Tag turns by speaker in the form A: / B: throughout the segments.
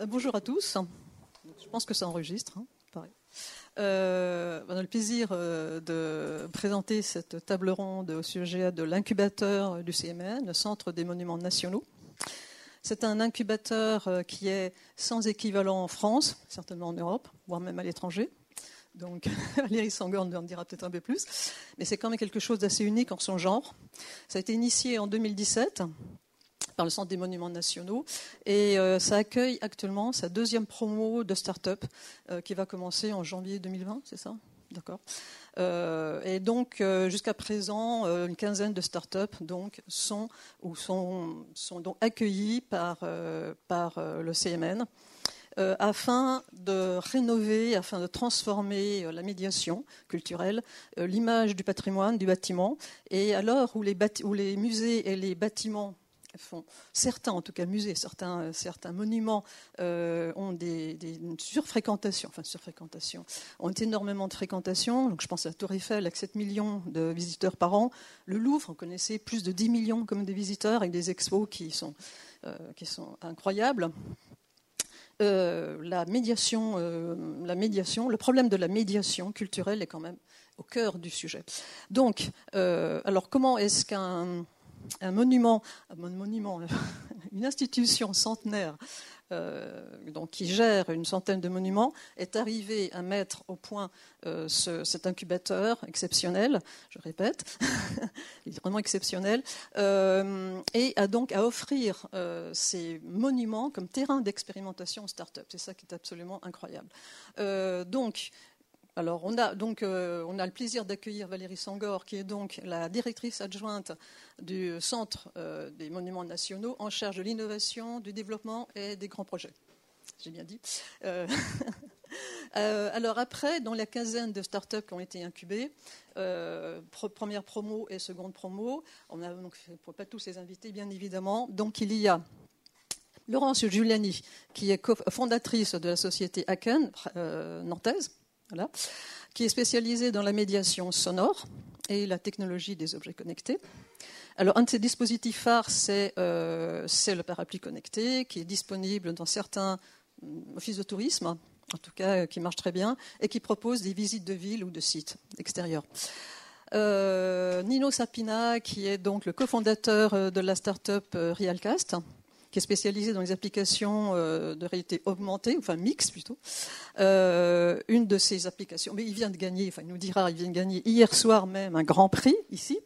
A: Euh, bonjour à tous. Je pense que ça enregistre. Hein, euh, on a le plaisir euh, de présenter cette table ronde au sujet de l'incubateur du CMN, le Centre des Monuments Nationaux. C'est un incubateur qui est sans équivalent en France, certainement en Europe, voire même à l'étranger. Donc, Valérie Sangorn en dira peut-être un peu plus. Mais c'est quand même quelque chose d'assez unique en son genre. Ça a été initié en 2017 par le Centre des Monuments Nationaux. Et euh, ça accueille actuellement sa deuxième promo de start-up euh, qui va commencer en janvier 2020, c'est ça? D'accord. Euh, et donc, jusqu'à présent, une quinzaine de start-up donc, sont, ou sont, donc accueillies par, par le CMN. afin de rénover, afin de transformer la médiation culturelle, l'image du patrimoine, du bâtiment. Et à l'heure où les musées et les bâtiments certains en tout cas musées, certains, euh, monuments euh, ont des, surfréquentations, enfin surfréquentation, ont énormément de fréquentation. Donc je pense à la Tour Eiffel avec 7 millions de visiteurs par an. Le Louvre, on connaissait plus de 10 millions comme des visiteurs avec des expos qui sont, euh, incroyables. la médiation, le problème de la médiation culturelle est quand même au cœur du sujet. Donc, alors comment est-ce qu'un un monument, un monument une institution centenaire euh, donc, qui gère une centaine de monuments, est arrivé à mettre au point euh, cet incubateur exceptionnel, je répète, il est vraiment exceptionnel, euh, et donc à offrir ces monuments comme terrain d'expérimentation aux start-up. C'est ça qui est absolument incroyable. donc, alors, on a donc euh, on a le plaisir d'accueillir Valérie Sangor, qui est donc la directrice adjointe du Centre euh, des Monuments Nationaux, en charge de l'innovation, du développement et des grands projets. J'ai bien dit. Euh, alors après, dans la quinzaine de startups qui ont été incubées, première promo et seconde promo, on a donc pas tous les invités, bien évidemment. Donc il y a Laurence Giuliani, qui est fondatrice de la société Aken, nantaise, qui est spécialisé dans la médiation sonore et la technologie des objets connectés. Alors, un de ces dispositifs phares, c'est euh, le parapluie connecté, qui est disponible dans certains mm, offices de tourisme, en tout cas, euh, qui marche très bien, et qui propose des visites de villes ou de sites extérieurs. Euh, Nino Sapina, qui est donc le cofondateur de la start-up Realcast, qui est spécialisé dans les applications euh, de réalité augmentée, enfin mix plutôt. Euh, une de ces applications, mais il vient de gagner, enfin il nous dira, il vient de gagner hier soir même un grand prix ici,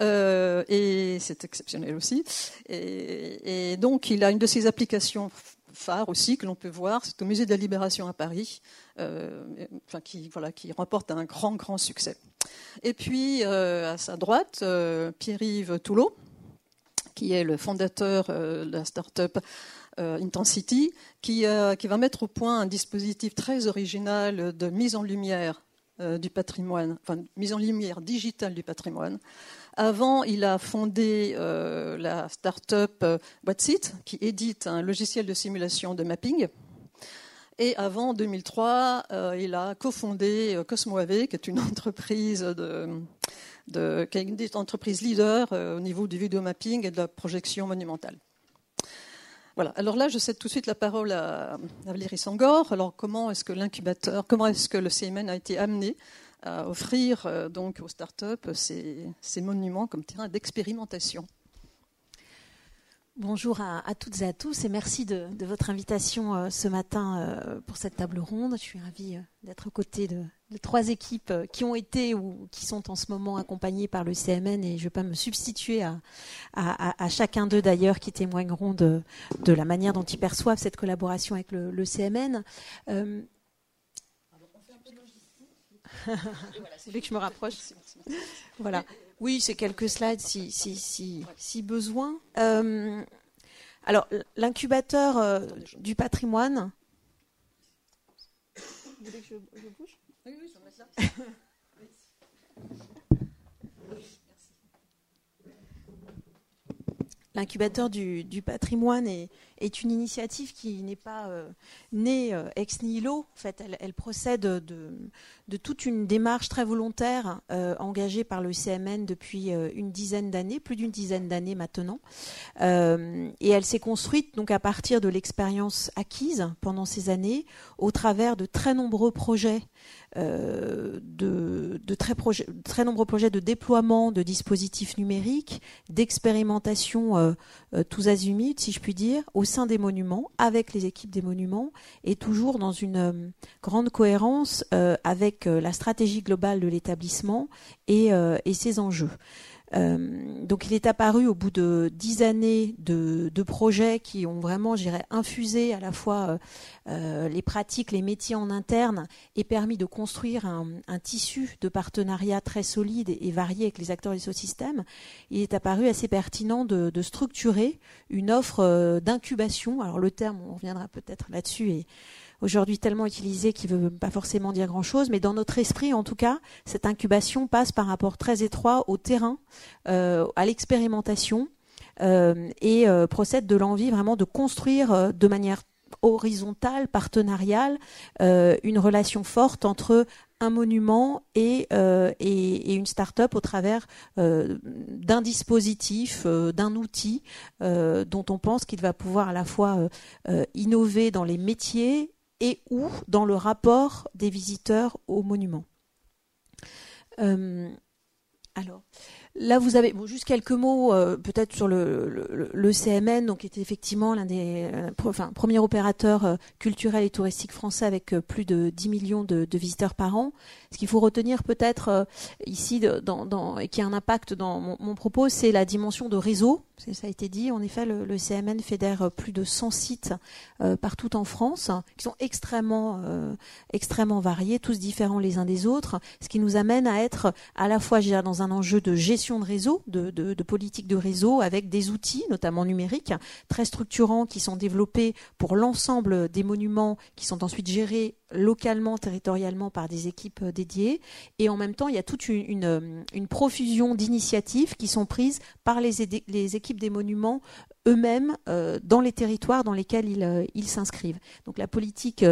A: euh, et c'est exceptionnel aussi. Et, donc il a une de ces applications phares aussi que l'on peut voir, c'est au Musée de la Libération à Paris, enfin, qui, voilà, qui remporte un grand, grand succès. Et puis, à sa droite, Pierre-Yves Toulot, qui est le fondateur euh, de la start-up euh, Intensity, qui, euh, qui, va mettre au point un dispositif très original de mise en lumière du patrimoine, enfin mise en lumière digitale du patrimoine. Avant, il a fondé la start-up What's qui édite un logiciel de simulation de mapping. Et avant 2003, il a cofondé CosmoAV, qui est une entreprise de, de, qui est une des entreprises leaders euh, au niveau du vidéomapping et de la projection monumentale. Voilà. Alors là, je cède tout de suite la parole à, Valérie Sangor. Alors, comment est-ce que l'incubateur, comment est-ce que le CMN a été amené à offrir euh, donc aux startups ces monuments comme terrain d'expérimentation?
B: Bonjour à, toutes et à tous et merci de, votre invitation euh, ce matin euh, pour cette table ronde. Je suis ravie euh, d'être aux côtés de, trois équipes qui ont été ou qui sont en ce moment accompagnées par le CMN et je ne vais pas me substituer à, chacun d'eux d'ailleurs qui témoigneront de, la manière dont ils perçoivent cette collaboration avec le, le CMN. Que je me rapproche? voilà. Oui, c'est quelques slides si, si, si, si besoin. Euh, alors, l'incubateur euh, du patrimoine. Vous voulez que je, je bouge? Oui, oui, je L'incubateur du, patrimoine est, une initiative qui n'est pas euh, née euh, ex nihilo. En fait, elle, procède de toute une démarche très volontaire engagée par le CMN depuis une dizaine d'années, plus d'une dizaine d'années maintenant. et elle s'est construite donc à partir de l'expérience acquise pendant ces années, au travers de très nombreux projets euh, de, très, nombreux projets de déploiement de dispositifs numériques, d'expérimentation euh, euh, tous azimuts, si je puis dire, au sein des monuments, avec les équipes des monuments, et toujours dans une grande cohérence avec la stratégie globale de l'établissement et ses enjeux. Euh, donc il est apparu au bout de dix années de, projets qui ont vraiment, j'irais, infusé à la fois euh, euh, les pratiques, les métiers en interne et permis de construire un, tissu de partenariat très solide et, varié avec les acteurs des écosystèmes. Il est apparu assez pertinent de, de structurer une offre d'incubation. Alors le terme, on reviendra peut-être là-dessus et aujourd'hui tellement utilisé qui ne veut pas forcément dire grand-chose, mais dans notre esprit, en tout cas, cette incubation passe par rapport très étroit au terrain, euh, à l'expérimentation, euh, et euh, procède de l'envie vraiment de construire de manière horizontale, partenariale, une relation forte entre un monument et, une start-up au travers d'un dispositif, d'un outil dont on pense qu'il va pouvoir à la fois innover dans les métiers et ou dans le rapport des visiteurs au monument. Euh, alors, Là, vous avez juste quelques mots euh, peut-être sur le, CMN, donc qui est effectivement l'un des euh, enfin, premiers opérateurs euh, culturels et touristiques français avec plus de 10 millions de, visiteurs par an. Ce qu'il faut retenir peut-être ici, dans, et qui a un impact dans mon, propos, c'est la dimension de réseau. Ça a été dit. En effet, le, CMN fédère plus de 100 sites partout en France, qui sont extrêmement, extrêmement variés, tous différents les uns des autres, ce qui nous amène à être à la fois dans un enjeu de gestion de réseau, de, de, politique de réseau, avec des outils, notamment numériques, très structurants, qui sont développés pour l'ensemble des monuments, qui sont ensuite gérés localement, territorialement par des équipes euh, dédiées. Et en même temps, il y a toute une, une, profusion d'initiatives qui sont prises par les, équipes des monuments eux-mêmes euh, dans les territoires dans lesquels ils euh, s'inscrivent. Donc la politique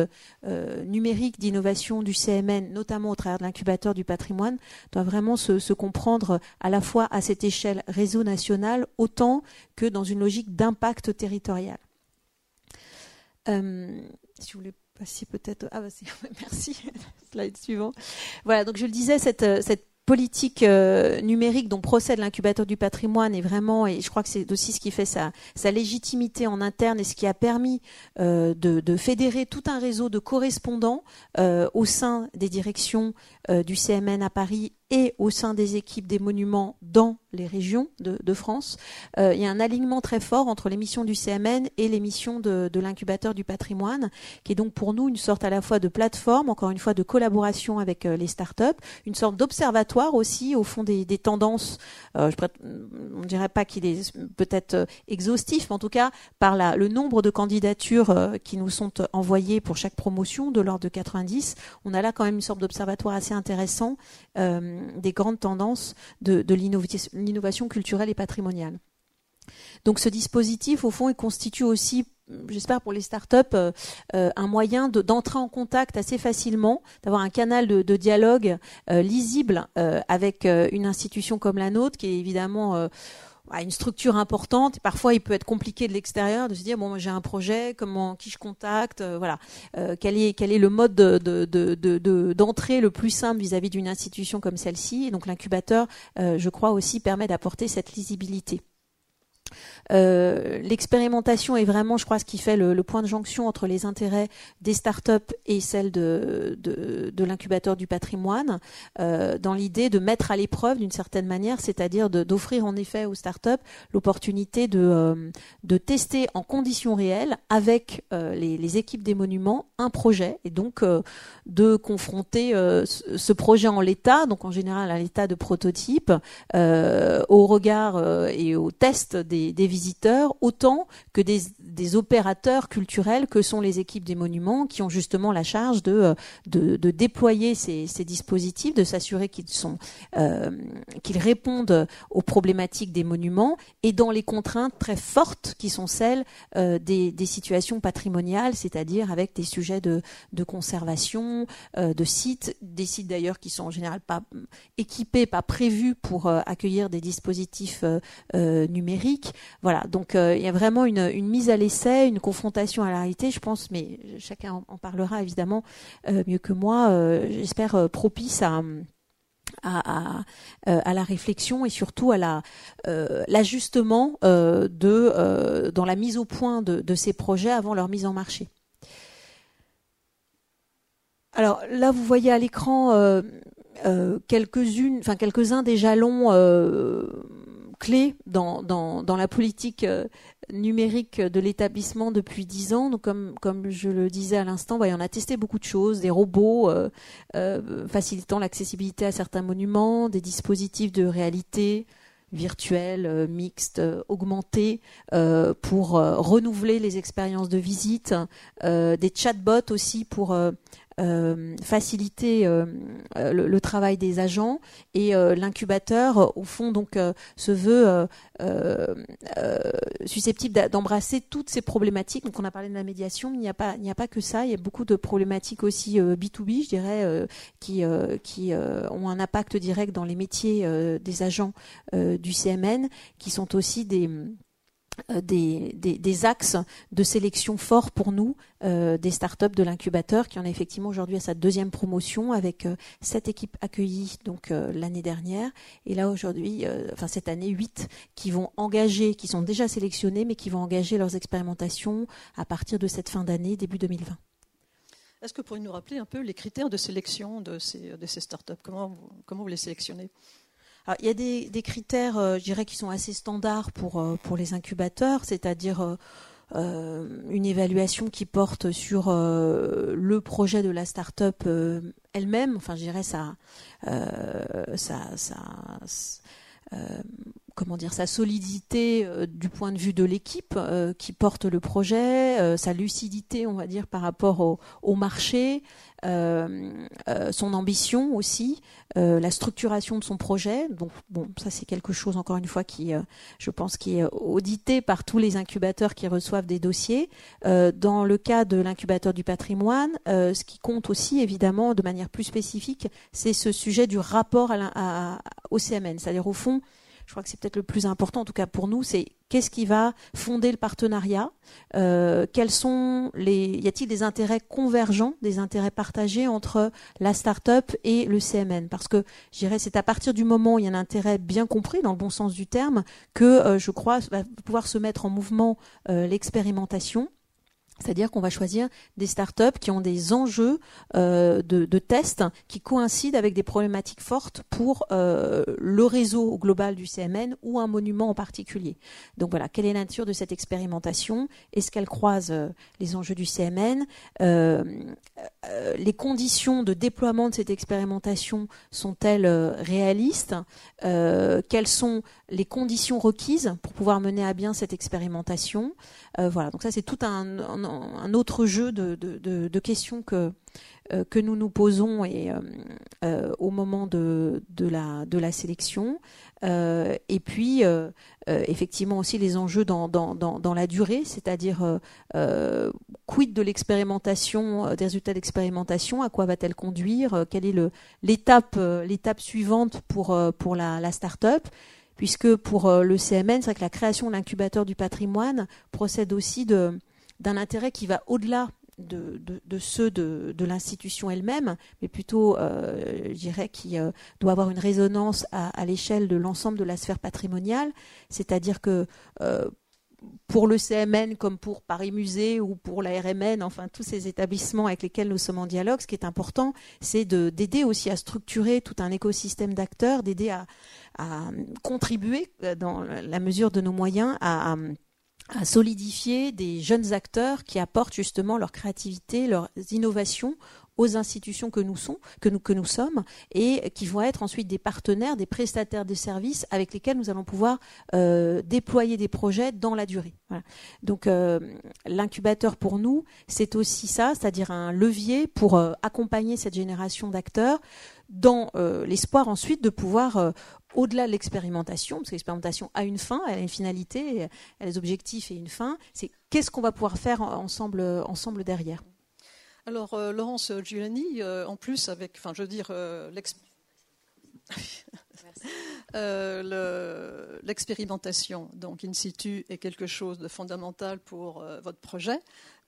B: numérique d'innovation du CMN, notamment au travers de l'incubateur du patrimoine, doit vraiment se, comprendre à la fois à cette échelle réseau national autant que dans une logique d'impact territorial. Peut-être. Ah, bah, merci. Slide suivant. Voilà, donc je le disais, cette, euh, politique euh, numérique dont procède l'incubateur du patrimoine est vraiment, et je crois que c'est aussi ce qui fait sa, légitimité en interne et ce qui a permis euh, de, fédérer tout un réseau de correspondants au sein des directions du CMN à Paris et au sein des équipes des monuments dans les régions de, France. Euh, il y a un alignement très fort entre les missions du CMN et les missions de, l'incubateur du patrimoine, qui est donc pour nous une sorte à la fois de plateforme, encore une fois de collaboration avec euh, les startups, une sorte d'observatoire aussi au fond des, tendances. je on ne dirait pas qu'il est peut-être exhaustif, mais en tout cas par la, le nombre de candidatures qui nous sont envoyées pour chaque promotion de l'ordre de 90, on a là quand même une sorte d'observatoire assez intéressant euh, des grandes tendances de, l'innovation culturelle et patrimoniale. Donc ce dispositif, au fond, il constitue aussi j'espère pour les startups, euh, euh, un moyen d'entrer en contact assez facilement, d'avoir un canal de, dialogue lisible avec une institution comme la nôtre, qui est évidemment une structure importante. Parfois, il peut être compliqué de l'extérieur de se dire bon, j'ai un projet, comment, qui je contacte, euh, voilà, euh, quel est quel est le mode d'entrée de, de, le plus simple vis-à-vis d'une institution comme celle-ci? Et donc, l'incubateur, euh, je crois aussi permet d'apporter cette lisibilité. Euh, l'expérimentation est vraiment, je crois, ce qui fait le, point de jonction entre les intérêts des startups et celles de, de, l'incubateur du patrimoine, euh, dans l'idée de mettre à l'épreuve d'une certaine manière, c'est-à-dire d'offrir en effet aux startups l'opportunité de, euh, de tester en conditions réelles avec les, les, équipes des monuments un projet et donc de confronter ce projet en l'état, donc en général à l'état de prototype, au regard et au test des des, visiteurs autant que des, opérateurs culturels que sont les équipes des monuments qui ont justement la charge de, de, déployer ces, dispositifs, de s'assurer euh, qu'ils répondent aux problématiques des monuments et dans les contraintes très fortes qui sont celles euh, des, situations patrimoniales, c'est-à-dire avec des sujets de, de conservation, euh, de sites, des sites d'ailleurs qui sont en général pas équipés, pas prévus pour accueillir des dispositifs numériques. Voilà, donc il y a vraiment une, mise à l'essai, une confrontation à la réalité, je pense, mais chacun en, parlera évidemment mieux que moi, j'espère propice à à, la réflexion et surtout à la l'ajustement de dans la mise au point de, de, ces projets avant leur mise en marché. Alors là, vous voyez à l'écran quelques-unes, enfin quelques-uns des jalons clé dans, dans, dans, la politique euh, numérique de l'établissement depuis dix ans. Donc, comme, comme je le disais à l'instant, on a testé beaucoup de choses, des robots euh, euh, facilitant l'accessibilité à certains monuments, des dispositifs de réalité virtuelle, mixte, augmentée pour renouveler les expériences de visite, des chatbots aussi pour euh, faciliter euh, euh, le, travail des agents et l'incubateur au fond donc se veut susceptible d'embrasser toutes ces problématiques. Donc on a parlé de la médiation, il n'y a pas il n'y a pas que ça, il y a beaucoup de problématiques aussi B2B, je dirais, qui qui ont un impact direct dans les métiers des agents du CMN, qui sont aussi des euh, des, axes de sélection forts pour nous, euh, des startups de l'incubateur qui en est effectivement aujourd'hui à sa deuxième promotion avec euh, sept équipes accueillies donc l'année dernière. Et là aujourd'hui, enfin cette année huit qui vont engager, qui sont déjà sélectionnés mais qui vont engager leurs expérimentations à partir de cette fin d'année début 2020.
A: Est-ce que vous pourriez nous rappeler un peu les critères de sélection de ces, de ces startups? Comment comment vous les sélectionnez?
B: Il y a des, critères, euh, je dirais, qui sont assez standards pour, euh, pour les incubateurs, c'est-à-dire euh, une évaluation qui porte sur le projet de la start-up elle-même. Enfin, je dirais ça comment dire, sa solidité du point de vue de l'équipe qui porte le projet, sa lucidité, on va dire, par rapport au, au marché, euh, euh, son ambition aussi, euh, la structuration de son projet. Donc bon, ça c'est quelque chose encore une fois qui, je pense, qui est audité par tous les incubateurs qui reçoivent des dossiers. dans le cas de l'incubateur du patrimoine, ce qui compte aussi évidemment de manière plus spécifique, c'est ce sujet du rapport à, au CMN, c'est-à-dire au fond je crois que c'est peut-être le plus important, en tout cas pour nous, c'est qu'est-ce qui va fonder le partenariat euh, Quels sont les Y a-t-il des intérêts convergents, des intérêts partagés entre la start-up et le CMN Parce que je dirais c'est à partir du moment où il y a un intérêt bien compris, dans le bon sens du terme, que euh, je crois va pouvoir se mettre en mouvement euh, l'expérimentation c'est-à-dire qu'on va choisir des startups qui ont des enjeux euh, de, tests qui coïncident avec des problématiques fortes pour euh, le réseau global du CMN ou un monument en particulier. Donc voilà, quelle est la nature de cette expérimentation? Est-ce qu'elle croise euh, les enjeux du CMN Les conditions de déploiement de cette expérimentation sont-elles réalistes? Quelles sont les conditions requises pour pouvoir mener à bien cette expérimentation? Voilà, donc ça c'est tout un un autre jeu de, questions que, euh, que nous nous posons et, euh, euh, au moment de, la, sélection. et puis, effectivement, aussi les enjeux dans, la durée, c'est-à-dire quid de l'expérimentation, des résultats d'expérimentation, à quoi va-t-elle conduire, quelle est l'étape suivante pour, pour la, la start-up puisque pour le CMN, c'est vrai que la création de l'incubateur du patrimoine procède aussi de, d'un intérêt qui va au-delà de, ceux de, l'institution elle-même, mais plutôt, euh, je dirais, qui euh, doit avoir une résonance à, l'échelle de l'ensemble de la sphère patrimoniale. C'est-à-dire que euh, pour le CMN comme pour Paris Musée ou pour la RMN, enfin tous ces établissements avec lesquels nous sommes en dialogue, ce qui est important, c'est d'aider aussi à structurer tout un écosystème d'acteurs, d'aider à, contribuer dans la mesure de nos moyens à solidifier des jeunes acteurs qui apportent justement leur créativité, leurs innovations aux institutions que nous, sommes, que, nous, que nous sommes et qui vont être ensuite des partenaires, des prestataires de services avec lesquels nous allons pouvoir euh, déployer des projets dans la durée. Donc euh, l'incubateur pour nous, c'est aussi ça, c'est-à-dire un levier pour euh, accompagner cette génération d'acteurs dans l'espoir ensuite de pouvoir au-delà de l'expérimentation, parce que l'expérimentation a une fin, elle a une finalité, elle a des objectifs et une fin, c'est qu'est-ce qu'on va pouvoir faire ensemble, ensemble derrière.
A: Alors, euh, Laurence Giuliani, euh, en plus, avec, enfin, je veux dire, euh, l'expérimentation, donc in situ, est quelque chose de fondamental pour votre projet.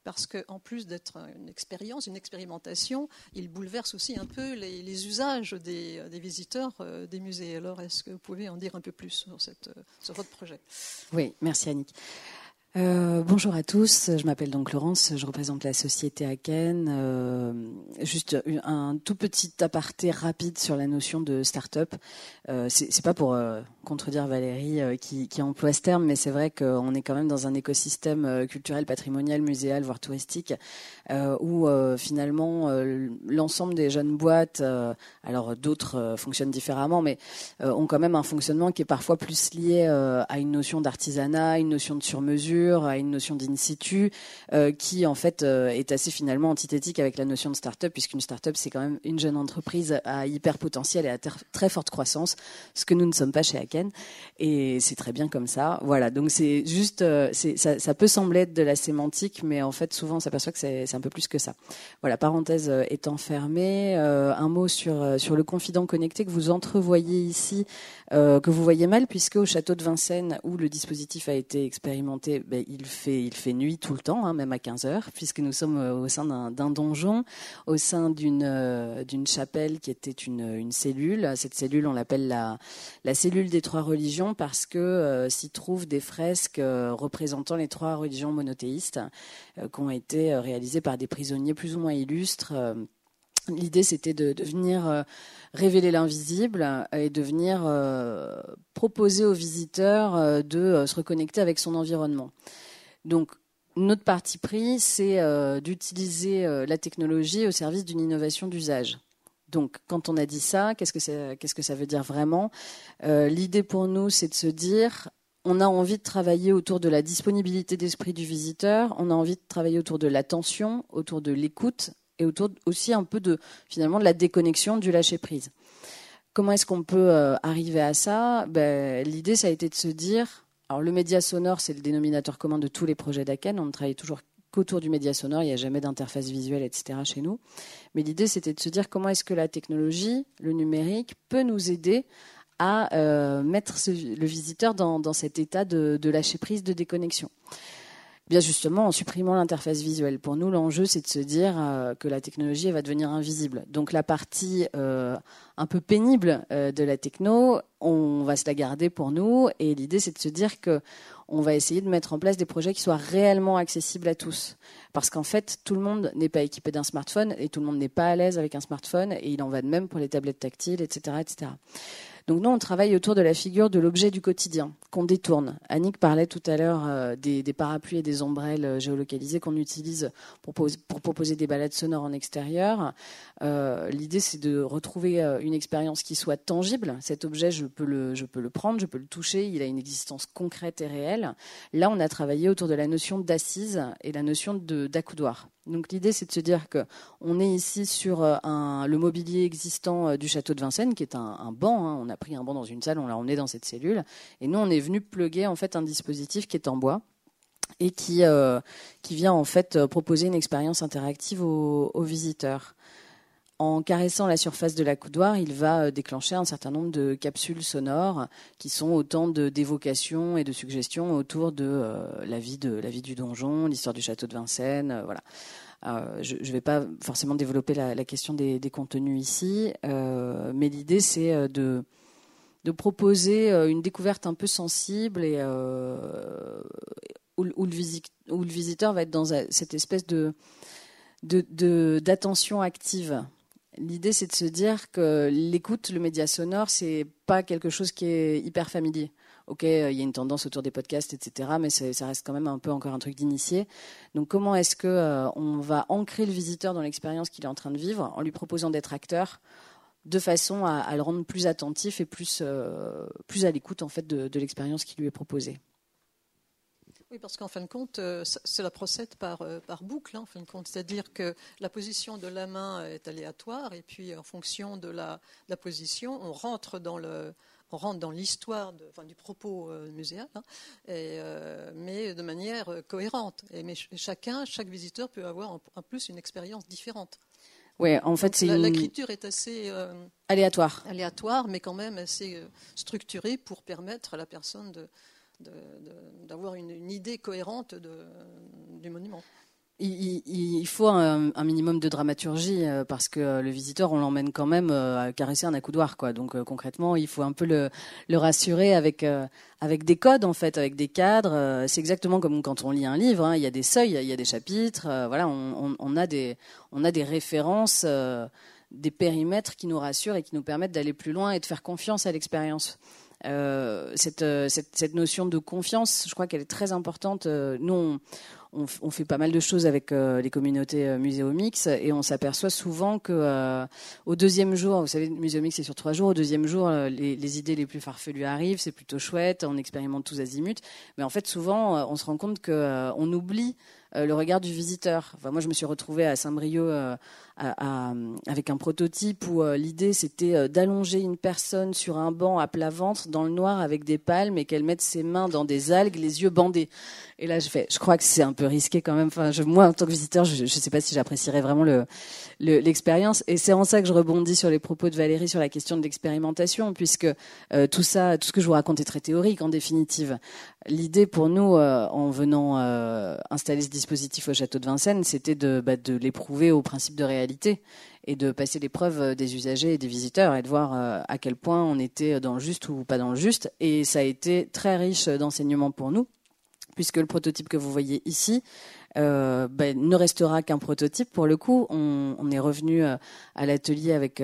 A: Parce qu'en plus d'être une expérience, une expérimentation, il bouleverse aussi un peu les, usages des, visiteurs des musées. Alors, est-ce que vous pouvez en dire un peu plus sur, cette, sur votre projet?
C: Oui, merci Annick. Euh, bonjour à tous, je m'appelle donc Laurence, je représente la société Aken. Euh, juste un tout petit aparté rapide sur la notion de start-up. Euh, c'est pas pour euh, contredire Valérie euh, qui, qui, emploie ce terme, mais c'est vrai qu'on est quand même dans un écosystème culturel, patrimonial, muséal, voire touristique, où finalement l'ensemble des jeunes boîtes, alors d'autres fonctionnent différemment, mais ont quand même un fonctionnement qui est parfois plus lié à une notion d'artisanat, une notion de sur-mesure à une notion d'in situ, euh, qui en fait euh, est assez finalement antithétique avec la notion de start-up, puisqu'une start-up c'est quand même une jeune entreprise à hyper potentiel et à très forte croissance, ce que nous ne sommes pas chez Aken, et c'est très bien comme ça. Voilà, donc c'est juste, euh, ça, ça, peut sembler être de la sémantique, mais en fait souvent on s'aperçoit que c'est un peu plus que ça. Voilà, parenthèse étant fermée, un mot sur sur le confident connecté que vous entrevoyez ici, que vous voyez mal, puisque au château de Vincennes où le dispositif a été expérimenté ben, il, fait, il fait nuit tout le temps, hein, même à 15 heures, puisque nous sommes euh, au sein d'un donjon, au sein d'une euh, d'une chapelle qui était une, une, cellule. Cette cellule, on l'appelle la, la cellule des trois religions parce que euh, s'y trouvent des fresques représentant les trois religions monothéistes qui ont été réalisées par des prisonniers plus ou moins illustres. L'idée, c'était de, venir révéler l'invisible et de venir euh, proposer aux visiteurs euh, de euh, se reconnecter avec son environnement. Donc, notre parti pris, c'est d'utiliser la technologie au service d'une innovation d'usage. Donc, quand on a dit ça, qu'est-ce que ça veut dire vraiment? L'idée pour nous, c'est de se dire, on a envie de travailler autour de la disponibilité d'esprit du visiteur, on a envie de travailler autour de l'attention, autour de l'écoute et autour aussi un peu de finalement de la déconnexion du lâcher prise. Comment est-ce qu'on peut euh, arriver à ça? Ben, L'idée, ça a été de se dire, alors le média sonore, c'est le dénominateur commun de tous les projets d'Aken. On ne travaille toujours qu'autour du média sonore, il n'y a jamais d'interface visuelle, etc. chez nous. Mais l'idée, c'était de se dire comment est-ce que la technologie, le numérique, peut nous aider à euh, mettre le visiteur dans, cet état de, de lâcher prise, de déconnexion bien justement en supprimant l'interface visuelle. Pour nous, l'enjeu, c'est de se dire euh, que la technologie va devenir invisible. Donc la partie euh, un peu pénible euh, de la techno, on va se la garder pour nous. Et l'idée, c'est de se dire que on va essayer de mettre en place des projets qui soient réellement accessibles à tous. Parce qu'en fait, tout le monde n'est pas équipé d'un smartphone et tout le monde n'est pas à l'aise avec un smartphone. Et il en va de même pour les tablettes tactiles, etc., etc. Donc nous, on travaille autour de la figure de l'objet du quotidien qu'on détourne. Annick parlait tout à l'heure euh, des, parapluies et des ombrelles euh, géolocalisées qu'on utilise pour, proposer des balades sonores en extérieur. Euh, l'idée, c'est de retrouver une expérience qui soit tangible. Cet objet, je peux, le, prendre, je peux le toucher, il a une existence concrète et réelle. Là, on a travaillé autour de la notion d'assise et la notion d'accoudoir. Donc l'idée, c'est de se dire que on est ici sur le mobilier existant du château de Vincennes, qui est un, banc. Hein. A pris un banc dans une salle, on l'a emmené dans cette cellule, et nous, on est venu pluguer en fait un dispositif qui est en bois et qui euh, qui vient en fait proposer une expérience interactive aux, visiteurs. En caressant la surface de la coudoir, il va déclencher un certain nombre de capsules sonores qui sont autant d'évocations et de suggestions autour de la vie de la vie du donjon, l'histoire du château de Vincennes, voilà. Euh, je ne vais pas forcément développer la, question des, contenus ici, euh, mais l'idée c'est euh, de, de, proposer une découverte un peu sensible et où, où, le visiteur va être dans cette espèce de d'attention active. L'idée, c'est de se dire que l'écoute, le média sonore, c'est pas quelque chose qui est hyper familier ok, il y a une tendance autour des podcasts, etc., mais ça reste quand même un peu encore un truc d'initié. Donc comment est-ce que on va ancrer le visiteur dans l'expérience qu'il est en train de vivre en lui proposant d'être acteur de façon à, le rendre plus attentif et plus, plus à l'écoute en fait de l'expérience qui lui est proposée.
A: Oui, parce qu'en fin de compte, euh, cela procède par, euh, par boucle, hein, en fin de compte. C'est-à-dire que la position de la main est aléatoire, et puis en fonction de la, position, on rentre dans le, on rentre dans l'histoire enfin, du propos euh, muséal, hein, mais de manière cohérente. Et, mais chacun, chaque visiteur peut avoir en, plus une expérience différente.
C: Oui, en fait, c'est
A: l'écriture est assez
C: aléatoire,
A: aléatoire, mais quand même assez structurée pour permettre à la personne de, d'avoir une, idée cohérente du monument.
C: Il, faut un, minimum de dramaturgie euh, parce que euh, le visiteur, on l'emmène quand même euh, à caresser un accoudoir, quoi. Donc concrètement, il faut un peu le, rassurer avec avec des codes en fait, avec des cadres. c'est exactement comme quand on lit un livre. Hein. Il y a des seuils, il y a des chapitres. voilà, on, a des on a des références, des périmètres qui nous rassurent et qui nous permettent d'aller plus loin et de faire confiance à l'expérience. Euh, cette, euh, cette, cette, notion de confiance, je crois qu'elle est très importante. Euh, nous, on, on, fait pas mal de choses avec les communautés muséomix et on s'aperçoit souvent que au deuxième jour, vous savez, muséomix c'est sur trois jours. Au deuxième jour, les, les, idées les plus farfelues arrivent, c'est plutôt chouette, on expérimente tous azimuts. Mais en fait, souvent, on se rend compte que on oublie le regard du visiteur. Enfin, moi, je me suis retrouvée à Saint-Brieuc avec un prototype où euh, l'idée c'était euh, d'allonger une personne sur un banc à plat ventre dans le noir avec des palmes et qu'elle mette ses mains dans des algues, les yeux bandés. Et là, je fais, je crois que c'est un peu risqué quand même. Enfin, je, moi, en tant que visiteur, je ne sais pas si j'apprécierais vraiment le, l'expérience. et c'est en ça que je rebondis sur les propos de Valérie sur la question de l'expérimentation, puisque euh, tout ça, tout ce que je vous raconte est très théorique en définitive. L'idée pour nous, en venant installer ce dispositif au château de Vincennes, c'était de, bah, l'éprouver au principe de réalité et de passer l'épreuve euh, des usagers et des visiteurs et de voir euh, à quel point on était dans le juste ou pas dans le juste. Et ça a été très riche d'enseignements pour nous, puisque le prototype que vous voyez ici euh, ben, ne restera qu'un prototype. Pour le coup, on, est revenu à l'atelier avec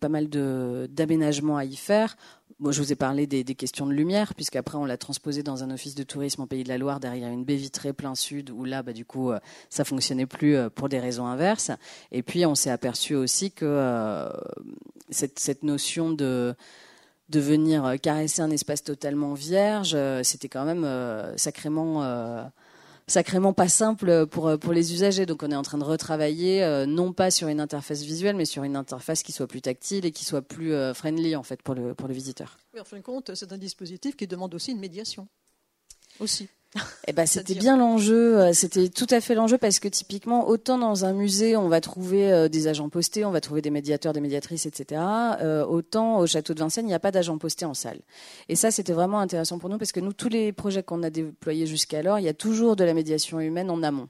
C: pas mal d'aménagements à y faire. Moi, je vous ai parlé des, questions de lumière, puisqu'après, on l'a transposé dans un office de tourisme en Pays de la Loire, derrière une baie vitrée plein sud, où là, bah, du coup, euh, ça fonctionnait plus euh, pour des raisons inverses. Et puis, on s'est aperçu aussi que euh, cette, cette, notion de de venir caresser un espace totalement vierge, c'était quand même sacrément sacrément pas simple pour, les usagers. Donc on est en train de retravailler, euh, non pas sur une interface visuelle, mais sur une interface qui soit plus tactile et qui soit plus euh, friendly en fait pour le, pour le visiteur.
A: En fin de compte, c'est un dispositif qui demande aussi une médiation. Aussi.
C: Eh ben, c'était bien l'enjeu. Euh, c'était tout à fait l'enjeu parce que typiquement, autant dans un musée, on va trouver euh, des agents postés, on va trouver des médiateurs, des médiatrices, etc. Euh, autant au château de Vincennes, il n'y a pas d'agents postés en salle. Et ça, c'était vraiment intéressant pour nous parce que nous, tous les projets qu'on a déployés jusqu'alors, il y a toujours de la médiation humaine en amont.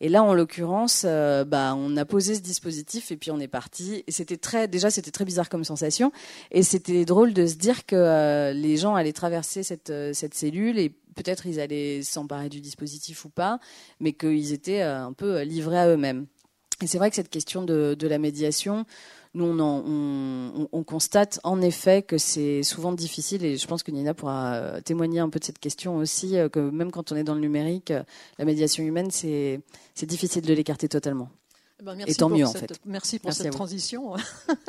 C: Et là, en l'occurrence, bah, on a posé ce dispositif et puis on est parti. Et c'était très, déjà, c'était très bizarre comme sensation. Et c'était drôle de se dire que les gens allaient traverser cette, cette cellule et peut-être ils allaient s'emparer du dispositif ou pas, mais qu'ils étaient euh, un peu euh, livrés à eux-mêmes. Et c'est vrai que cette question de, la médiation, nous, on, on, constate en effet que c'est souvent difficile, et je pense que Nina pourra euh, témoigner un peu de cette question aussi, que même quand on est dans le numérique, la médiation humaine, c'est difficile de l'écarter totalement.
A: Eh ben, merci Et tant mieux, en fait. Merci pour cette transition.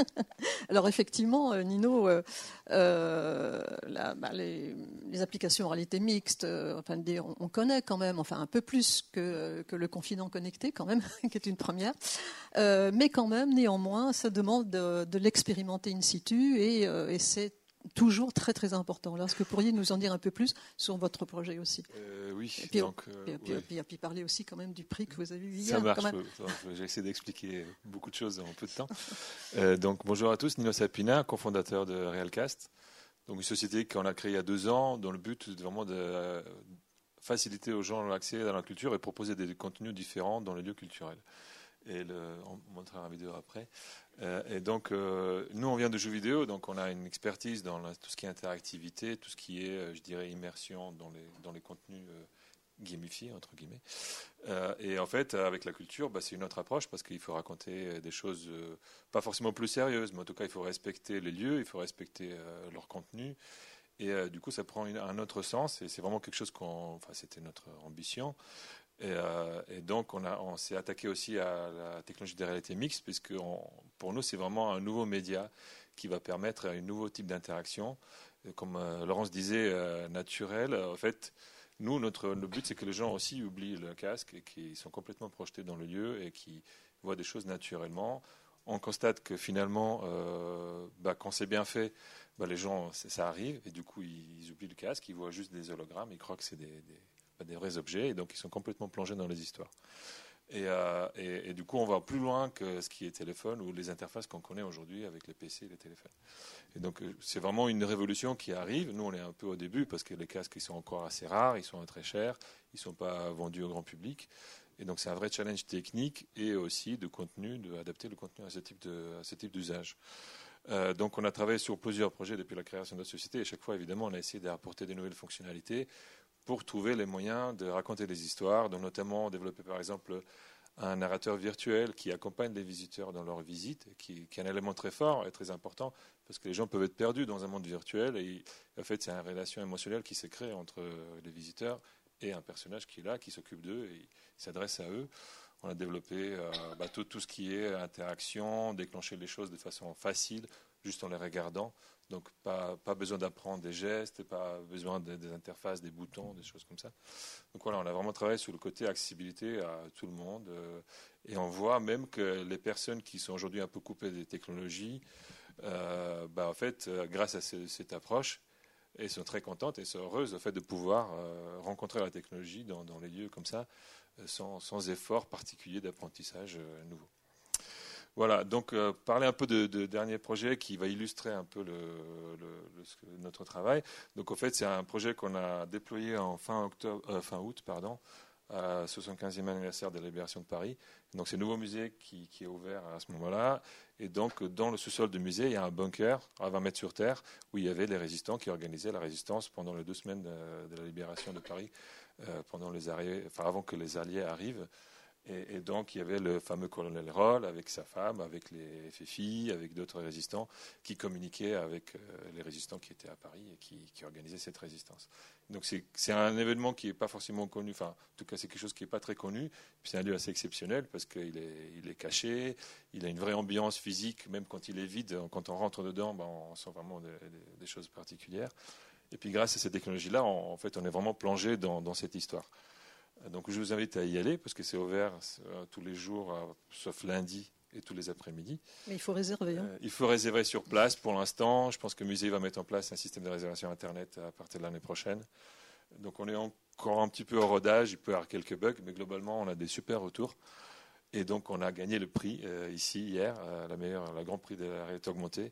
A: Alors, effectivement, euh, Nino, euh, euh, bah, les, applications en réalité mixte, enfin, on, connaît quand même, enfin, un peu plus que, que le confinement connecté, quand même, qui est une première. mais quand même, néanmoins, ça demande de, de l'expérimenter in situ et, et c'est toujours très très important. est-ce que vous pourriez nous en dire un peu plus sur votre projet aussi
D: euh, Oui.
A: Et puis, donc, euh, puis, parler aussi quand même du prix que vous avez eu hier.
D: Ça marche. J'ai essayé d'expliquer beaucoup de choses en peu de temps. Euh, donc bonjour à tous, Nino Sapina, cofondateur de Realcast. Donc une société qu'on a créée il y a deux ans, dont le but vraiment de faciliter aux gens l'accès à la culture et proposer des contenus différents dans les lieux culturels. Et le, on montrera la vidéo après. Euh, et donc, euh, nous, on vient de jeux vidéo, donc on a une expertise dans tout ce qui est interactivité, tout ce qui est, euh, je dirais, immersion dans les, dans les contenus gamifiés, entre guillemets. et en fait, avec la culture, bah, c'est une autre approche parce qu'il faut raconter des choses pas forcément plus sérieuses, mais en tout cas, il faut respecter les lieux, il faut respecter leur contenu. Et du coup, ça prend un autre sens et c'est vraiment quelque chose qu'on. Enfin, c'était notre ambition. Et, donc, on, on s'est attaqué aussi à la technologie de réalité mixte, puisque pour nous, c'est vraiment un nouveau média qui va permettre un nouveau type d'interaction. Comme euh, Laurence disait, naturel. En fait, nous, notre, but, c'est que les gens aussi oublient le casque et qu'ils sont complètement projetés dans le lieu et qui voient des choses naturellement. On constate que finalement, bah, quand c'est bien fait, bah, les gens, ça arrive, et du coup, ils, oublient le casque, ils voient juste des hologrammes, ils croient que c'est des, des, vrais objets, et donc ils sont complètement plongés dans les histoires. Euh, et, du coup, on va plus loin que ce qui est téléphone ou les interfaces qu'on connaît aujourd'hui avec les PC et les téléphones. Et donc, euh, c'est vraiment une révolution qui arrive. Nous, on est un peu au début parce que les casques, ils sont encore assez rares, ils sont très chers, ils ne sont pas vendus au grand public. Et donc, c'est un vrai challenge technique et aussi de contenu, d'adapter le contenu à ce type d'usage. Euh, donc on a travaillé sur plusieurs projets depuis la création de la société et chaque fois évidemment on a essayé d'apporter des nouvelles fonctionnalités pour trouver les moyens de raconter des histoires, donc notamment développer par exemple un narrateur virtuel qui accompagne les visiteurs dans leur visite, qui, est un élément très fort et très important parce que les gens peuvent être perdus dans un monde virtuel et en fait c'est une relation émotionnelle qui se crée entre les visiteurs et un personnage qui est là, qui s'occupe d'eux et s'adresse à eux. On a développé euh, bah, tout, tout, ce qui est interaction, déclencher les choses de façon facile, juste en les regardant. Donc, pas, pas besoin d'apprendre des gestes, pas besoin des, interfaces, des boutons, des choses comme ça. Donc, voilà, on a vraiment travaillé sur le côté accessibilité à tout le monde. Euh, et on voit même que les personnes qui sont aujourd'hui un peu coupées des technologies, euh, bah, en fait, grâce à cette approche, elles sont très contentes et sont heureuses fait de pouvoir rencontrer la technologie dans, les lieux comme ça, sans, effort particulier d'apprentissage euh, nouveau. Voilà, donc euh, parler un peu de, de, dernier projet qui va illustrer un peu le, notre travail. Donc en fait, c'est un projet qu'on a déployé en fin, octobre, euh, fin août, pardon, à 75e anniversaire de la libération de Paris. Donc c'est un nouveau musée qui, qui, est ouvert à ce moment-là. Et donc dans le sous-sol du musée, il y a un bunker à 20 mètres sur terre où il y avait les résistants qui organisaient la résistance pendant les deux semaines de la libération de Paris euh, pendant les enfin, avant que les Alliés arrivent. Et, donc, il y avait le fameux colonel Roll avec sa femme, avec les FFI, avec d'autres résistants qui communiquaient avec euh, les résistants qui étaient à Paris et qui, organisaient cette résistance. Donc, c'est un événement qui n'est pas forcément connu, enfin, en tout cas, c'est quelque chose qui n'est pas très connu. C'est un lieu assez exceptionnel parce qu'il est, caché, il a une vraie ambiance physique, même quand il est vide, quand on rentre dedans, ben, on sent vraiment des choses particulières. Et puis grâce à ces technologies-là, en fait, on est vraiment plongé dans, cette histoire. Donc je vous invite à y aller parce que c'est ouvert euh, tous les jours, euh, sauf lundi et tous les après-midi.
A: Mais il faut réserver. Hein.
D: Euh, il faut réserver sur place pour l'instant. Je pense que le musée va mettre en place un système de réservation Internet à partir de l'année prochaine. Donc on est encore un petit peu au rodage, il peut y avoir quelques bugs, mais globalement on a des super retours. Et donc on a gagné le prix ici hier, la meilleure, la grand prix de la réalité augmentée.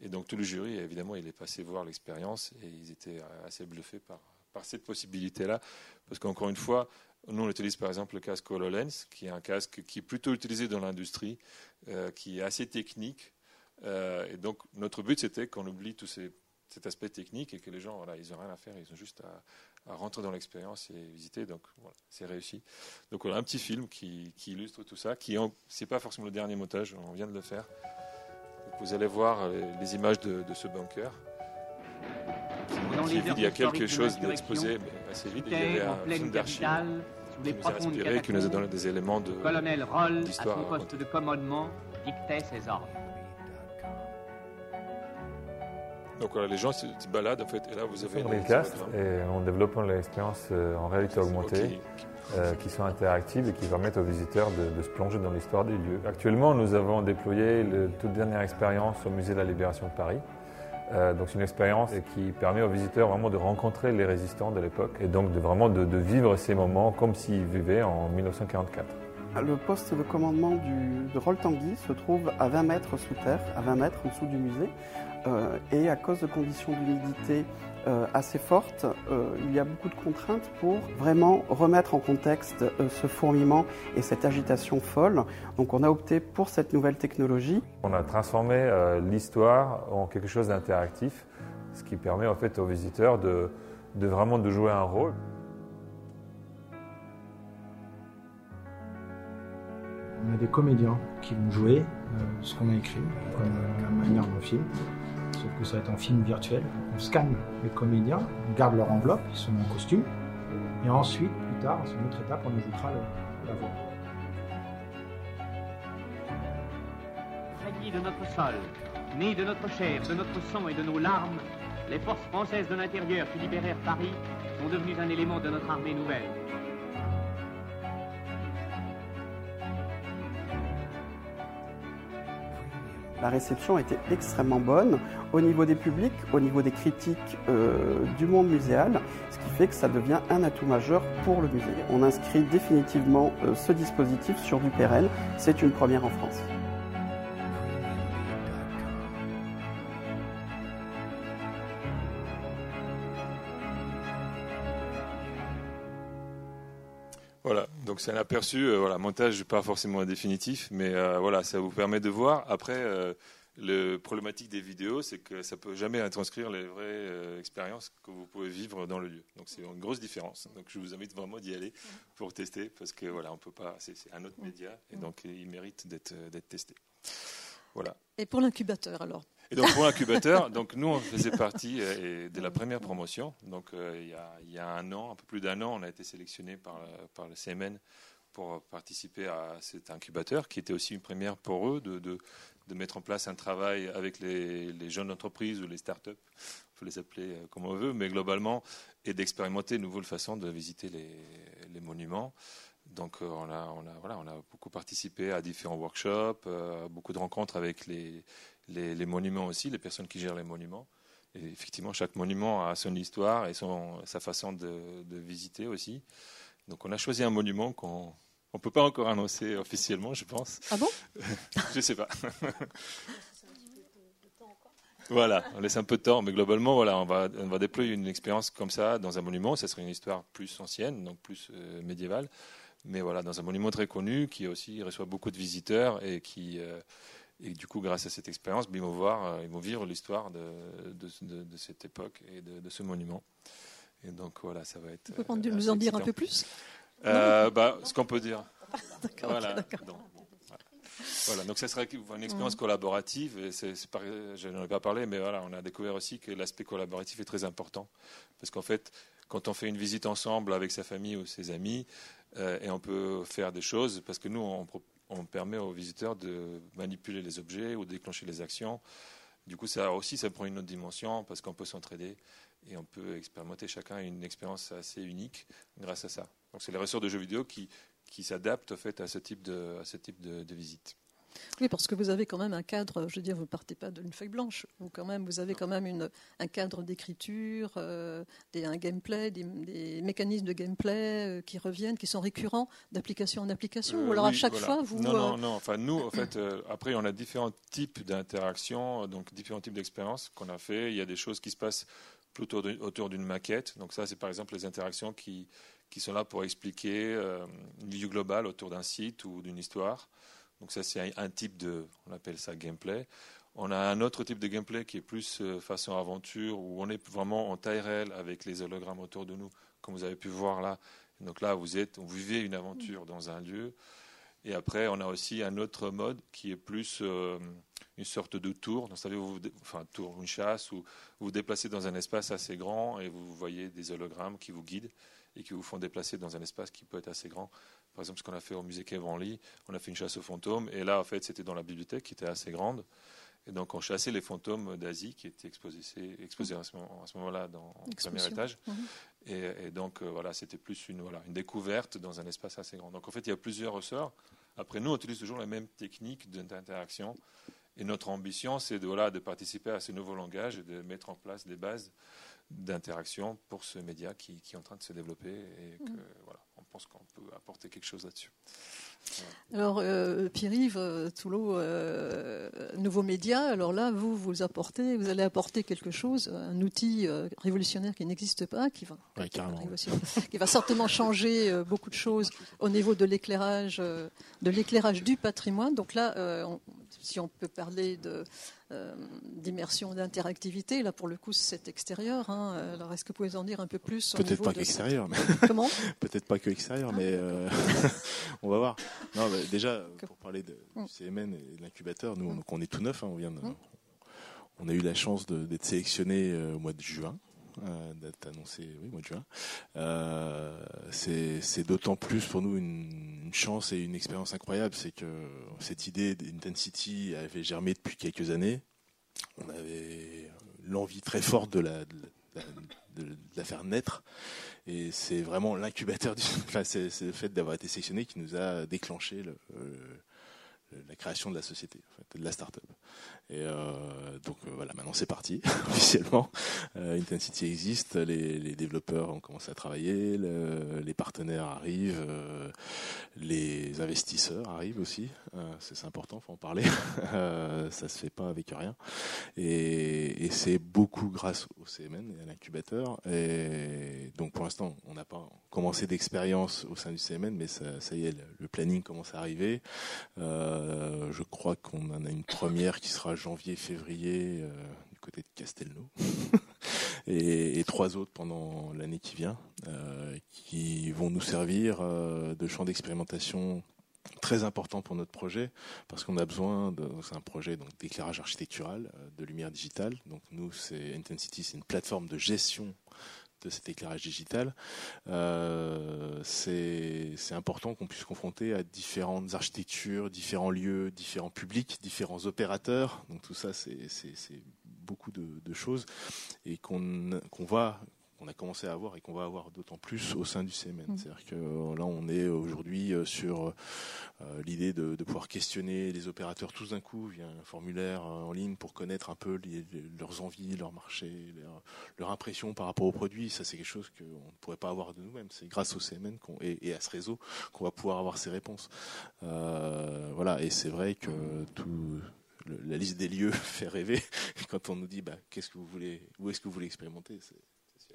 D: Et donc tout le jury, évidemment, il est passé voir l'expérience et ils étaient assez bluffés par, par cette possibilité-là. Parce qu'encore une fois, nous, on utilise par exemple le casque HoloLens, qui est un casque qui est plutôt utilisé dans l'industrie, euh, qui est assez technique. Euh, et donc notre but, c'était qu'on oublie tout cet aspect technique et que les gens, voilà, ils n'ont rien à faire, ils ont juste à, rentrer dans l'expérience et visiter. Donc voilà, c'est réussi. Donc on a un petit film qui, qui illustre tout ça, qui n'est pas forcément le dernier montage, on vient de le faire. Vous allez voir euh, les images de, ce bunker. Il y a quelque chose d'exposé, mais assez vite. Il y avait un film d'archives qui nous a inspiré, qui nous a donné des éléments de d'histoire. poste de commandement dictait ses ordres. Donc voilà, les gens se baladent en fait, et là vous avez.
E: On et on développe l'expérience euh, en réalité augmentée. Euh, qui sont interactives et qui permettent aux visiteurs de, se plonger dans l'histoire des lieux. Actuellement, nous avons déployé la toute dernière expérience au Musée de la Libération de Paris. Euh, donc c'est une expérience qui permet aux visiteurs vraiment de rencontrer les résistants de l'époque et donc de vraiment de, vivre ces moments comme s'ils vivaient en 1944.
F: Le poste de commandement du, de Roll Tanguy se trouve à 20 mètres sous terre, à 20 mètres en dessous du musée. Euh, et à cause de conditions d'humidité assez fortes, euh, il y a beaucoup de contraintes pour vraiment remettre en contexte ce fourmillement et cette agitation folle. Donc on a opté pour cette nouvelle technologie.
E: On a transformé l'histoire en quelque chose d'interactif, ce qui permet en fait aux visiteurs de, de vraiment de jouer un rôle.
G: On a des comédiens qui vont jouer ce qu'on a écrit, comme la manière d'un film, sauf que ça va être en film virtuel. On scanne les comédiens, on garde leur enveloppe, ils sont en costume, et ensuite, plus tard, c'est une autre étape, on ajoutera la voix.
H: de notre sol, né de notre chair, de notre sang et de nos larmes, les forces françaises de l'intérieur qui libérèrent Paris sont devenues un élément de notre armée nouvelle.
F: La réception était extrêmement bonne au niveau des publics, au niveau des critiques euh, du monde muséal, ce qui fait que ça devient un atout majeur pour le musée. On inscrit définitivement euh, ce dispositif sur du pérenne. C'est une première en France.
D: Donc c'est un aperçu, euh, voilà, montage pas forcément définitif, mais euh, voilà, ça vous permet de voir. Après, euh, le problématique des vidéos, c'est que ça peut jamais transcrire les vraies expériences que vous pouvez vivre dans le lieu. Donc c'est une grosse différence. Donc je vous invite vraiment d'y aller pour tester, parce que voilà, on peut pas, c'est un autre média, et donc il mérite d'être testé. Voilà.
A: Et pour l'incubateur alors?
D: Et donc pour l'incubateur, donc nous on faisait partie euh, de la première promotion. Donc euh, il, y a, un an, un peu plus d'un an, on a été sélectionné par, le CMN pour participer à cet incubateur, qui était aussi une première pour eux de, mettre en place un travail avec les, jeunes entreprises ou les startups, il faut les appeler euh, comme on veut, mais globalement, et d'expérimenter une nouvelle façon de visiter les, monuments. Donc on a, on, voilà, on a beaucoup participé à différents workshops, à beaucoup de rencontres avec les, les, monuments aussi, les personnes qui gèrent les monuments. Et effectivement, chaque monument a son histoire et son, sa façon de, visiter aussi. Donc on a choisi un monument qu'on ne peut pas encore annoncer officiellement, je pense.
A: Ah bon?
D: Je ne sais pas. Voilà, on laisse un peu de temps, mais globalement, voilà, on va, on va déployer une expérience comme ça dans un monument. Ça serait une histoire plus ancienne, donc plus euh, médiévale, mais voilà, dans un monument très connu qui aussi reçoit beaucoup de visiteurs et qui, euh, et du coup, grâce à cette expérience, ben, ils vont voir, euh, ils vont vivre l'histoire de, de, cette époque et de, ce monument. Et donc voilà, ça va être.
A: Vous pouvez nous en dire un peu plus?
D: Euh, bah, Ce qu'on peut dire. D'accord. Voilà. donc, voilà. donc ça serait une expérience collaborative. Et c'est, je n'en ai pas parlé, mais voilà, on a découvert aussi que l'aspect collaboratif est très important. Parce qu'en fait, quand on fait une visite ensemble avec sa famille ou ses amis, euh, et on peut faire des choses, parce que nous, on, on permet aux visiteurs de manipuler les objets ou déclencher les actions. Du coup, ça aussi, ça prend une autre dimension parce qu'on peut s'entraider et on peut expérimenter chacun une expérience assez unique grâce à ça. Donc, c'est les ressorts de jeux vidéo qui, qui s'adaptent fait type de, à ce type de visite.
A: Oui, parce que vous avez quand même un cadre, je veux dire, vous ne partez pas d'une feuille blanche, vous, quand même, vous avez quand même une, un cadre d'écriture, euh, un gameplay, des, mécanismes de gameplay euh, qui reviennent, qui sont récurrents d'application en application, ou euh, alors à chaque fois vous...
D: Non, non, non, enfin nous, en fait, après on a différents types d'interactions, donc différents types d'expériences qu'on a fait, il y a des choses qui se passent plutôt autour d'une maquette, donc ça c'est par exemple les interactions qui, qui sont là pour expliquer une vue globale autour d'un site ou d'une histoire. Donc ça, c'est un, type de, on gameplay. On a un autre type de gameplay qui est plus euh, façon aventure, où on est vraiment en taille réelle avec les hologrammes autour de nous, comme vous avez pu voir là. Donc là, vous êtes, vivez une aventure dans un lieu. Et après, on a aussi un autre mode qui est plus euh, une sorte de tour. Donc, savez, vous, enfin, tour, une chasse, où vous vous déplacez dans un espace assez grand et vous voyez des hologrammes qui vous guident et qui vous font déplacer dans un espace qui peut être assez grand. Par exemple, ce qu'on a fait au musée Lee, on a fait une chasse aux fantômes, et là, en fait, c'était dans la bibliothèque qui était assez grande. Et donc, on chassait les fantômes d'Asie qui étaient exposés, exposés à ce moment-là dans le premier étage. Mhm. Et, donc, euh, voilà, c'était plus une, voilà, une découverte dans un espace assez grand. Donc, en fait, il y a plusieurs ressorts. Après, nous, on utilise toujours la même technique d'interaction. Et notre ambition, c'est de, voilà, de participer à ce nouveau langage et de mettre en place des bases d'interaction pour ce média qui, qui, est en train de se développer et que, mhm. voilà, on pense qu'on peut apporter quelque chose là-dessus.
A: Alors, euh, Pierre-Yves euh, Toulot, euh, nouveau média, alors là, vous, vous apportez, vous allez apporter quelque chose, un outil euh, révolutionnaire qui n'existe pas, qui va, qui va certainement changer beaucoup de choses au niveau de l'éclairage, de l'éclairage du patrimoine. Donc là, si on peut parler de euh, d'immersion, d'interactivité, là pour le coup c'est extérieur. Hein. Alors est-ce que vous pouvez en dire un peu plus
I: Peut-être pas qu'extérieur. Mais...
A: Comment?
I: Peut-être pas que extérieur, ah. mais euh, on va voir. Non, déjà pour parler de, du mm. CMN et de l'incubateur, nous mm. on est tout neuf. Hein, on vient mm. on a eu la chance d'être sélectionné au mois de juin. Euh, d'être annoncé oui, mois de juin. Euh, c'est d'autant plus pour nous une, chance et une expérience incroyable, c'est que cette idée d'Intensity avait germé depuis quelques années. On avait l'envie très forte de la, de la, faire naître. Et c'est vraiment l'incubateur, du... c'est le fait d'avoir été sélectionné qui nous a déclenché le, la création de la société, de la start-up. Et euh, donc euh, voilà, maintenant c'est parti officiellement. Euh, Intensity existe, les, développeurs ont commencé à travailler, les partenaires arrivent, les investisseurs arrivent aussi. C'est important, faut en parler. ça se fait pas avec rien. Et, c'est beaucoup grâce au CMN et à l'incubateur. Donc pour l'instant, on n'a pas commencé d'expérience au sein du CMN, mais ça, ça y est, le planning commence à arriver. je crois qu'on en a une première qui sera janvier-février euh, du côté de Castelnau. et, trois autres pendant l'année qui vient, euh, qui vont nous servir euh, de champ d'expérimentation très important pour notre projet parce qu'on a besoin c'est un projet d'éclairage architectural de lumière digitale donc nous c'est Intensity c'est une plateforme de gestion de cet éclairage digital, euh, c'est important qu'on puisse confronter à différentes architectures, différents lieux, différents publics, différents opérateurs. Donc tout ça, c'est beaucoup de, choses et qu'on qu'on va qu'on a commencé à avoir et qu'on va avoir d'autant plus au sein du CMN. Mmh. C'est-à-dire que euh, là, on est aujourd'hui euh, sur euh, l'idée de, de, pouvoir questionner les opérateurs tous d'un coup via un formulaire en ligne pour connaître un peu les, leurs envies, leur marché, leur, leur, impression par rapport aux produits. Ça, c'est quelque chose qu'on ne pourrait pas avoir de nous-mêmes. C'est grâce au CMN et, et, à ce réseau qu'on va pouvoir avoir ces réponses. Euh, voilà, et c'est vrai que tout la liste des lieux fait rêver quand on nous dit bah, qu'est-ce que vous voulez, où est-ce que vous voulez expérimenter?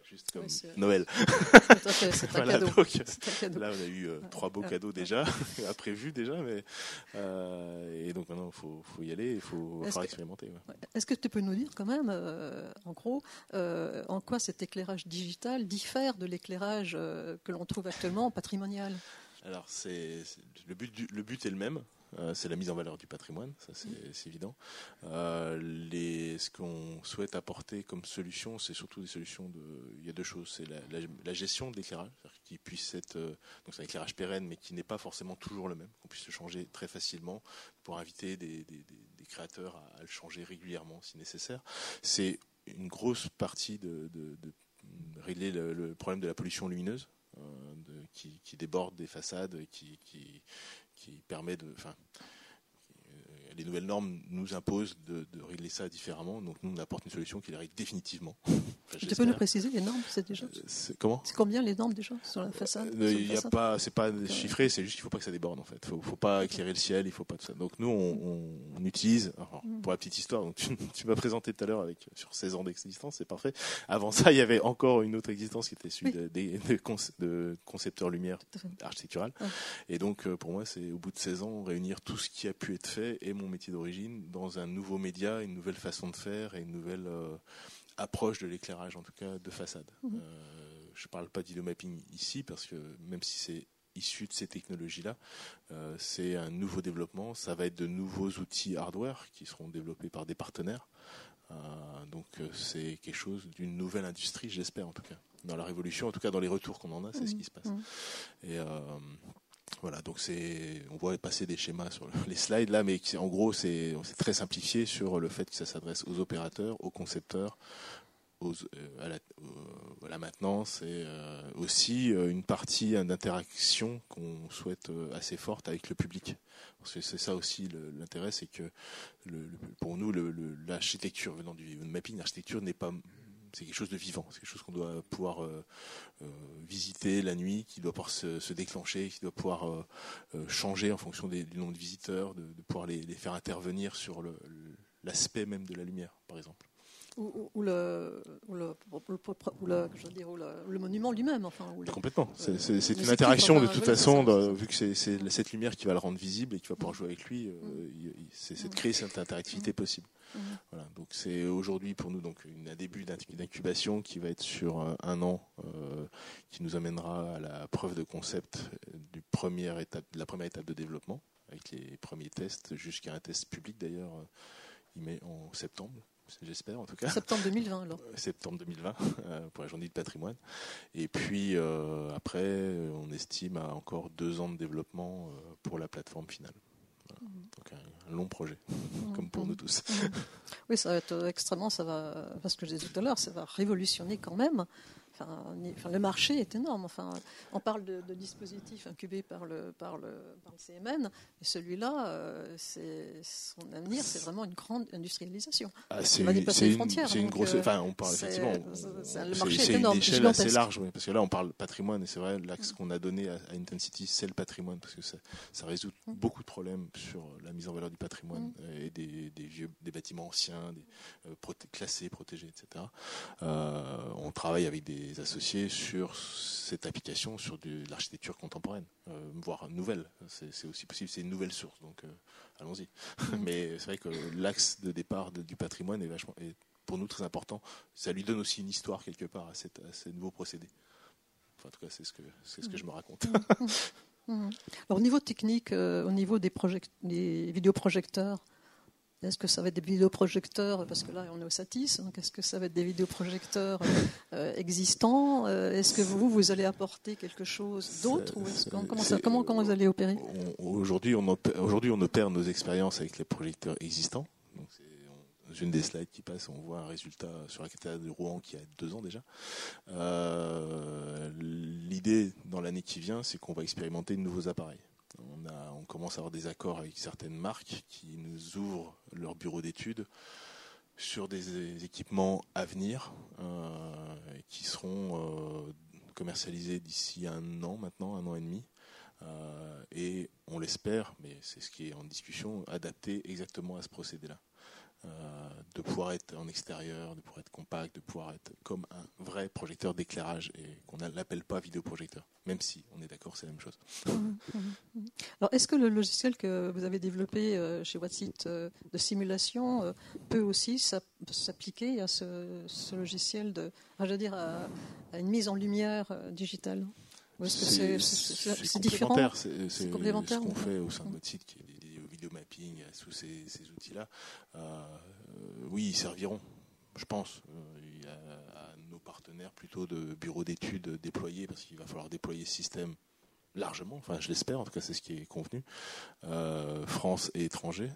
I: Juste comme Noël.
A: C'est un, cadeau.
I: Là, on a eu euh, trois beaux cadeaux déjà, à prévu déjà, mais euh, et donc maintenant, il faut, faut, y aller, il faut faire expérimenter.
A: Est-ce que tu peux nous dire quand même, euh, en gros, en quoi cet éclairage digital diffère de l'éclairage que l'on trouve actuellement patrimonial?
I: Alors, c'est le but, le but est le même. Euh, c'est la mise en valeur du patrimoine, ça c'est évident. Euh, les, ce qu'on souhaite apporter comme solution, c'est surtout des solutions de. Il y a deux choses, c'est la, la, gestion de l'éclairage, qui puisse être euh, donc c'est un éclairage pérenne, mais qui n'est pas forcément toujours le même, qu'on puisse le changer très facilement pour inviter des, des, des, créateurs à, le changer régulièrement si nécessaire. C'est une grosse partie de, de, de régler le, le, problème de la pollution lumineuse. De, qui, qui, déborde des façades, qui, qui, qui permet de, enfin, les nouvelles normes nous imposent de, régler ça différemment. Donc nous, on apporte une solution qui les règle définitivement.
A: tu peux nous préciser les normes, c'est déjà
I: euh, Comment?
A: C'est combien les normes déjà sur la façade
I: euh, Il y a pas, c'est pas chiffré, c'est juste qu'il faut pas que ça déborde en fait. Faut, faut pas éclairer le ciel, il faut pas tout ça. Donc nous, on, utilise, mm. pour la petite histoire, donc tu, m'as présenté tout à l'heure avec sur 16 ans d'existence, c'est parfait. Avant ça, il y avait encore une autre existence qui était celui de, de, concepteur lumière architectural. Et donc euh, pour moi, c'est au bout de 16 ans réunir tout ce qui a pu être fait et mon métier d'origine dans un nouveau média, une nouvelle façon de faire et une nouvelle euh, approche de l'éclairage, en tout cas de façade. Mhm. Euh, je ne parle pas d'idiomapping ici parce que même si c'est issu de ces technologies-là, euh, c'est un nouveau développement. Ça va être de nouveaux outils hardware qui seront développés par des partenaires. donc c'est quelque chose d'une nouvelle industrie, j'espère en tout cas. Dans la révolution, en tout cas dans les retours qu'on en a, c'est ce mhm. qui se passe. Mhm. Et voilà, donc c'est, on voit passer des schémas sur les slides là, mais en gros c'est très simplifié sur le fait que ça s'adresse aux opérateurs, aux concepteurs, euh, à, la, maintenance et euh, aussi euh, une partie d'interaction qu'on souhaite assez forte avec le public. Parce que c'est ça aussi l'intérêt, c'est que pour nous l'architecture venant du mapping, l'architecture n'est pas c'est quelque chose de vivant, c'est quelque chose qu'on doit pouvoir euh, euh, visiter la nuit, qui doit pouvoir se, déclencher, qui doit pouvoir euh, changer en fonction du nombre de visiteurs, de, pouvoir les, faire intervenir sur l'aspect même de la lumière, par exemple.
A: Ou, le, le, monument lui-même. Enfin,
I: Complètement. C'est une interaction de toute façon, vu que c'est cette lumière qui va le rendre visible et qui va pouvoir jouer avec lui. Euh, c'est de créer cette interactivité possible. Voilà, donc c'est aujourd'hui pour nous donc un début d'incubation qui va être sur un an, euh, qui nous amènera à la preuve de concept du première étape, de la première étape de développement, avec les premiers tests jusqu'à un test public d'ailleurs, euh, il met en septembre j'espère en tout cas.
A: Septembre 2020 alors.
I: Euh, septembre 2020 pour la journée de patrimoine. Et puis après, on estime à encore deux ans de développement pour la plateforme finale. Mhm. Donc un, long projet, mhm. comme pour nous tous.
A: Oui, ça va être extrêmement, ça va, parce que je disais tout à l'heure, ça va révolutionner quand même Enfin, le marché est énorme. Enfin, on parle de, dispositifs incubés par le, par le, par le CMN, et celui-là, euh, c'est son avenir, c'est vraiment une grande industrialisation.
I: Ah, c'est une, grosse. Euh, enfin, on parle effectivement. le marché est, énorme, une échelle assez large, parce que là, on parle patrimoine, et c'est vrai, l'axe mm. qu'on a donné à, Intensity, c'est le patrimoine, parce que ça, ça résout mm. beaucoup de problèmes sur la mise en valeur du patrimoine mm. et des, des, vieux, des bâtiments anciens, des, euh, classés, protégés, etc. on travaille avec des associés sur cette application, sur de l'architecture contemporaine, euh, voire nouvelle. C'est aussi possible, c'est une nouvelle source, donc euh, allons-y. Mm. Mais c'est vrai que l'axe de départ du patrimoine est, vachement, est pour nous très important. Ça lui donne aussi une histoire quelque part à, cette, à ces nouveaux procédés. en tout cas, c'est ce que, c'est ce que je me raconte.
A: Mm. Mm. Alors, au niveau technique, euh, au niveau des, des vidéoprojecteurs, est-ce que ça va être des vidéoprojecteurs Parce que là, on est au Satis. Donc, est-ce que ça va être des vidéoprojecteurs euh, existants euh, Est-ce que vous, vous allez apporter quelque chose d'autre comment, comment, vous allez opérer?
I: Aujourd'hui, on, aujourd'hui, on opère nos expériences avec les projecteurs existants. Donc, une des slides qui passe, on voit un résultat sur la cathédrale de Rouen qui a deux ans déjà. Euh, l'idée dans l'année qui vient, c'est qu'on va expérimenter de nouveaux appareils. On, commence à avoir des accords avec certaines marques qui nous ouvrent leur bureau d'études sur des équipements à venir euh, qui seront euh, commercialisés d'ici un an maintenant, un an et demi. Euh, et on l'espère, mais c'est ce qui est en discussion, adapté exactement à ce procédé-là. Euh, de pouvoir être en extérieur, de pouvoir être compact, de pouvoir être comme un vrai projecteur d'éclairage et qu'on ne l'appelle pas vidéoprojecteur, même si on est d'accord, c'est la même chose.
A: Alors, est-ce que le logiciel que vous avez développé euh, chez Whatsit euh, de simulation peut aussi s'appliquer à ce, logiciel de, je veux dire, à, une mise en lumière digitale?
I: C'est différent? C'est complémentaire. Ce qu'on fait au sein de site, qui est vidéo mapping, tous ces, outils-là, euh, oui, ils serviront, je pense. Euh, à nos partenaires plutôt de bureaux d'études déployés, parce qu'il va falloir déployer ce système largement, enfin je l'espère, en tout cas c'est ce qui est convenu, euh, France et étrangers.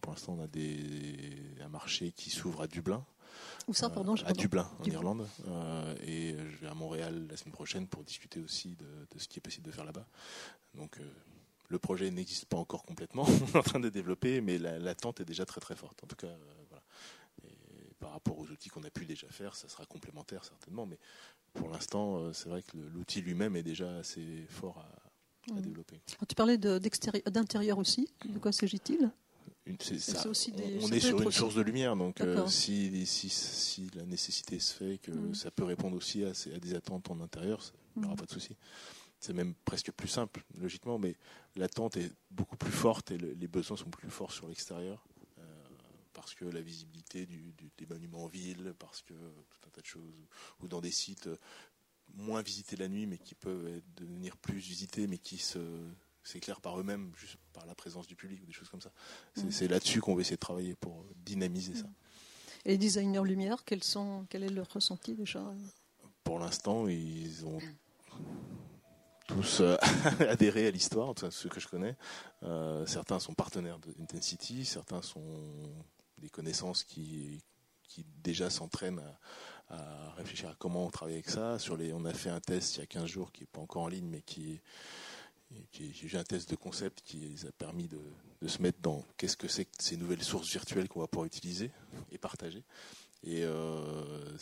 I: pour l'instant on a des, un marché qui s'ouvre à Dublin.
A: Où ça, pardon
I: À Dublin, en Irlande. et je vais à Montréal la semaine prochaine pour discuter aussi de, de ce qui est possible de faire là-bas. Donc le projet n'existe pas encore complètement, on est en train de développer, mais l'attente est déjà très très forte. En tout cas, euh, voilà. Et par rapport aux outils qu'on a pu déjà faire, ça sera complémentaire certainement, mais pour l'instant, euh, c'est vrai que l'outil lui-même est déjà assez fort à, mmh. développer.
A: tu parlais d'intérieur aussi, de quoi s'agit-il?
I: On est sur une source de lumière, donc euh, si, si, la nécessité se fait que mmh. ça peut répondre aussi à, à des attentes en intérieur, il n'y aura mmh. pas de souci c'est même presque plus simple, logiquement, mais l'attente est beaucoup plus forte et les besoins sont plus forts sur l'extérieur. Euh, parce que la visibilité des monuments en ville, parce que tout un tas de choses, ou dans des sites moins visités la nuit, mais qui peuvent devenir plus visités, mais qui s'éclairent par eux-mêmes, juste par la présence du public, ou des choses comme ça. C'est mmh. là-dessus qu'on va essayer de travailler pour dynamiser ça.
A: Et les designers lumière, quels sont, quel est leur ressenti déjà?
I: Pour l'instant, ils ont tous euh, à l'histoire, ceux que je connais. Euh, certains sont partenaires d'Intensity, certains sont des connaissances qui, qui déjà s'entraînent à, réfléchir à comment on travaille avec ça. Sur les, on a fait un test il y a 15 jours qui n'est pas encore en ligne, mais qui j'ai un test de concept qui a permis de, se mettre dans qu'est-ce que c'est que ces nouvelles sources virtuelles qu'on va pouvoir utiliser et partager. Et euh,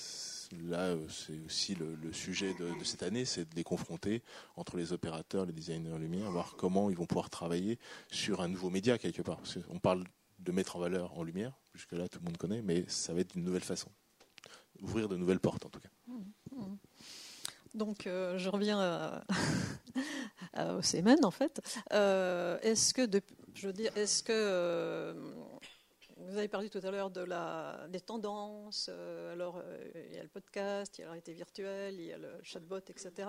I: là, c'est aussi le, sujet de, cette année, c'est de les confronter entre les opérateurs, les designers lumière, voir comment ils vont pouvoir travailler sur un nouveau média quelque part. on parle de mettre en valeur en lumière, jusque-là tout le monde connaît, mais ça va être d'une nouvelle façon. ouvrir de nouvelles portes en tout cas.
A: Donc, je reviens au CMN en fait. est-ce que, je veux dire, est-ce que vous avez parlé tout à l'heure des tendances. Euh, alors, euh, il y a le podcast, il y a la réalité virtuelle, il y a le chatbot, etc.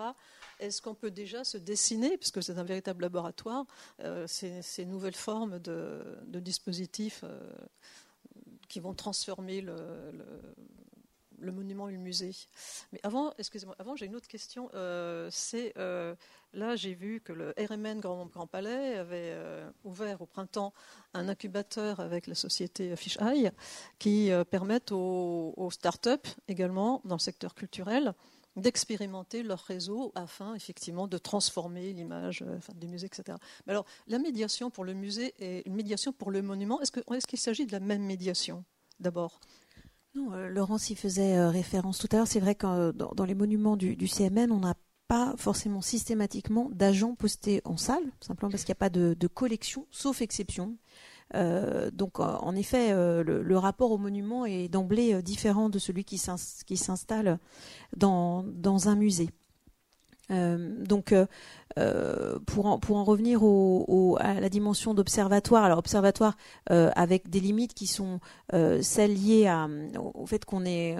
A: Est-ce qu'on peut déjà se dessiner, puisque c'est un véritable laboratoire, euh, ces, nouvelles formes de, dispositifs qui vont transformer le monument et le musée. Mais avant, excusez-moi, avant j'ai une autre question. Euh, c'est euh, là j'ai vu que le RMN Grand, Palais avait euh, ouvert au printemps un incubateur avec la société Fisheye qui permettent aux, aux start-up également dans le secteur culturel d'expérimenter leur réseau afin effectivement de transformer l'image des musées, etc. Mais alors, la médiation pour le musée et une médiation pour le monument, est-ce qu'il s'agit de la même médiation d'abord?
B: Euh, Laurence y faisait euh, référence tout à l'heure. C'est vrai que euh, dans, les monuments du, CMN, on n'a pas forcément systématiquement d'agents postés en salle, simplement parce qu'il n'y a pas de, collection, sauf exception. donc, en effet, le, rapport au monument est d'emblée différent de celui qui s'installe dans, un musée. Euh, donc, euh, euh, pour, en, pour en revenir à la dimension d'observatoire, alors observatoire avec des limites qui sont celles liées au fait qu'on est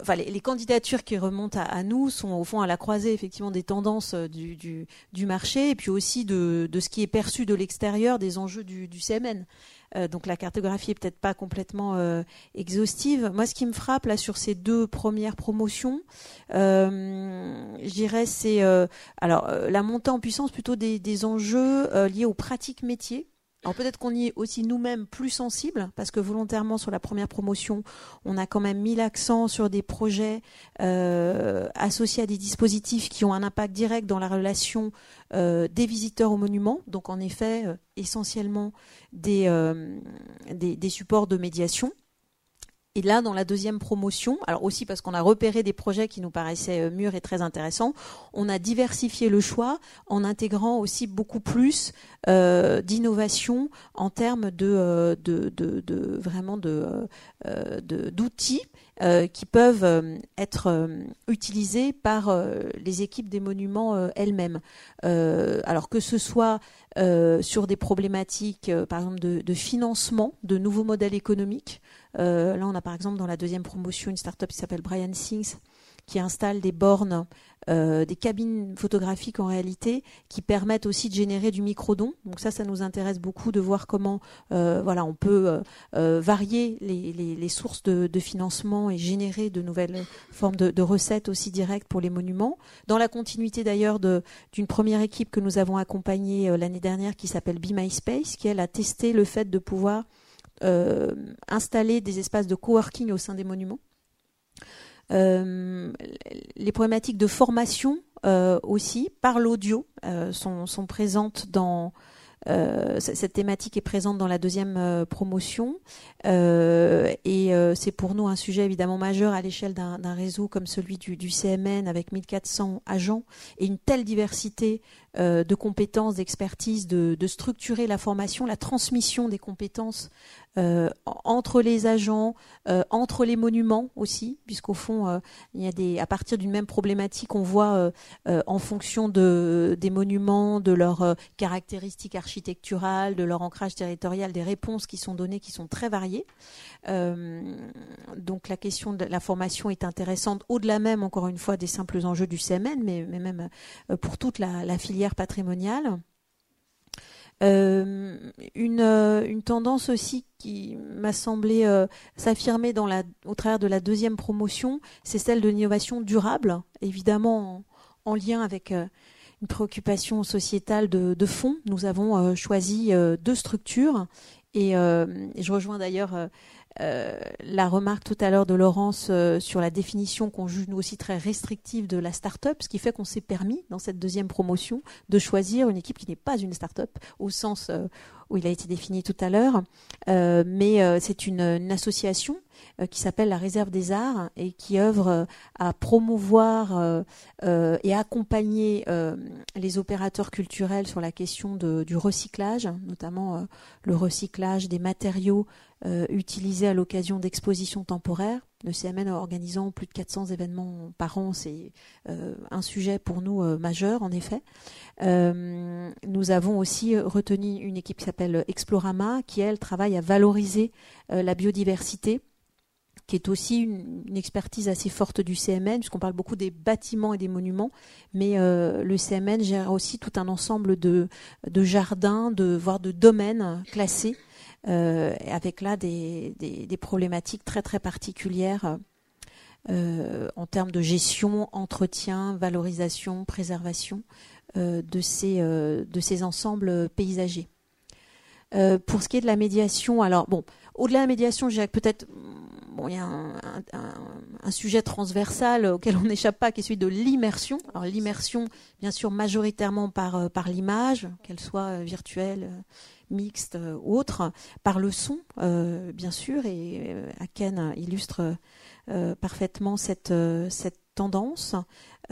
B: enfin, les, candidatures qui remontent à, nous sont au fond à la croisée effectivement des tendances du, marché et puis aussi de, de, ce qui est perçu de l'extérieur des enjeux du, du CMN. Euh, donc la cartographie est peut-être pas complètement euh, exhaustive. Moi, ce qui me frappe là sur ces deux premières promotions, euh, je dirais, c'est alors la montée en puissance plutôt des, des enjeux liés aux pratiques métiers. Alors peut-être qu'on y est aussi nous-mêmes plus sensibles, parce que volontairement sur la première promotion, on a quand même mis l'accent sur des projets euh, associés à des dispositifs qui ont un impact direct dans la relation euh, des visiteurs au monument. Donc en effet, euh, essentiellement des, supports de médiation. Et là, dans la deuxième promotion, alors aussi parce qu'on a repéré des projets qui nous paraissaient euh, mûrs et très intéressants, on a diversifié le choix en intégrant aussi beaucoup plus euh, d'innovation en termes de, euh, vraiment de d'outils euh, qui peuvent euh, être euh, utilisés par les équipes des monuments elles-mêmes. alors que ce soit sur des problématiques, par exemple, de, de, financement de nouveaux modèles économiques. là, on a par exemple dans la deuxième promotion une start-up qui s'appelle Brian Sings qui installe des bornes, euh, des cabines photographiques en réalité, qui permettent aussi de générer du microdon. Donc ça, ça nous intéresse beaucoup de voir comment euh, voilà, on peut euh, varier les, sources de, financement et générer de nouvelles formes de, recettes aussi directes pour les monuments. Dans la continuité d'ailleurs d'une première équipe que nous avons accompagnée l'année dernière qui s'appelle Be My Space, qui elle a testé le fait de pouvoir installer des espaces de coworking au sein des monuments. Euh, les problématiques de formation euh, aussi par l'audio euh, sont, présentes dans cette thématique est présente dans la deuxième promotion. Et c'est pour nous un sujet évidemment majeur à l'échelle d'un réseau comme celui du, CMN avec 1400 agents et une telle diversité de compétences, d'expertise, de, de, structurer la formation, la transmission des compétences euh, entre les agents, euh, entre les monuments aussi, puisqu'au fond, euh, il y a des, à partir d'une même problématique, on voit en fonction de, des monuments, de leurs caractéristiques architecturales, de leur ancrage territorial, des réponses qui sont données, qui sont très variées. donc la question de la formation est intéressante, au-delà même, encore une fois, des simples enjeux du CMN, mais, mais même pour toute la, la filière patrimoniale. Euh, une, euh, une, tendance aussi qui m'a semblé euh, s'affirmer au travers de la deuxième promotion, c'est celle de l'innovation durable, évidemment en, lien avec une préoccupation sociétale de, fond. Nous avons choisi deux structures et, je rejoins d'ailleurs euh, la remarque tout à l'heure de Laurence euh, sur la définition qu'on juge nous aussi très restrictive de la start-up, ce qui fait qu'on s'est permis dans cette deuxième promotion de choisir une équipe qui n'est pas une start-up au sens euh, où il a été défini tout à l'heure, mais c'est une, association qui s'appelle la Réserve des Arts et qui œuvre à promouvoir et accompagner les opérateurs culturels sur la question du recyclage, notamment le recyclage des matériaux euh, utilisés à l'occasion d'expositions temporaires. Le CMN organisant plus de 400 événements par an, c'est un sujet pour nous majeur, en effet. nous avons aussi retenu une équipe qui s'appelle Explorama, qui, elle, travaille à valoriser la biodiversité qui est aussi une, expertise assez forte du CMN, puisqu'on parle beaucoup des bâtiments et des monuments, mais euh, le CMN gère aussi tout un ensemble de, de jardins, de, voire de domaines classés, euh, avec là des, des, problématiques très très particulières euh, en termes de gestion, entretien, valorisation, préservation de, ces, de ces ensembles paysagers. pour ce qui est de la médiation, alors bon, au-delà de la médiation, peut-être bon, il y a un, sujet transversal auquel on n'échappe pas, qui est celui de l'immersion. Alors l'immersion, bien sûr, majoritairement par, euh, par l'image, qu'elle soit euh, virtuelle, euh, mixte ou autre, par le son, bien sûr, et Aken illustre parfaitement cette, cette tendance.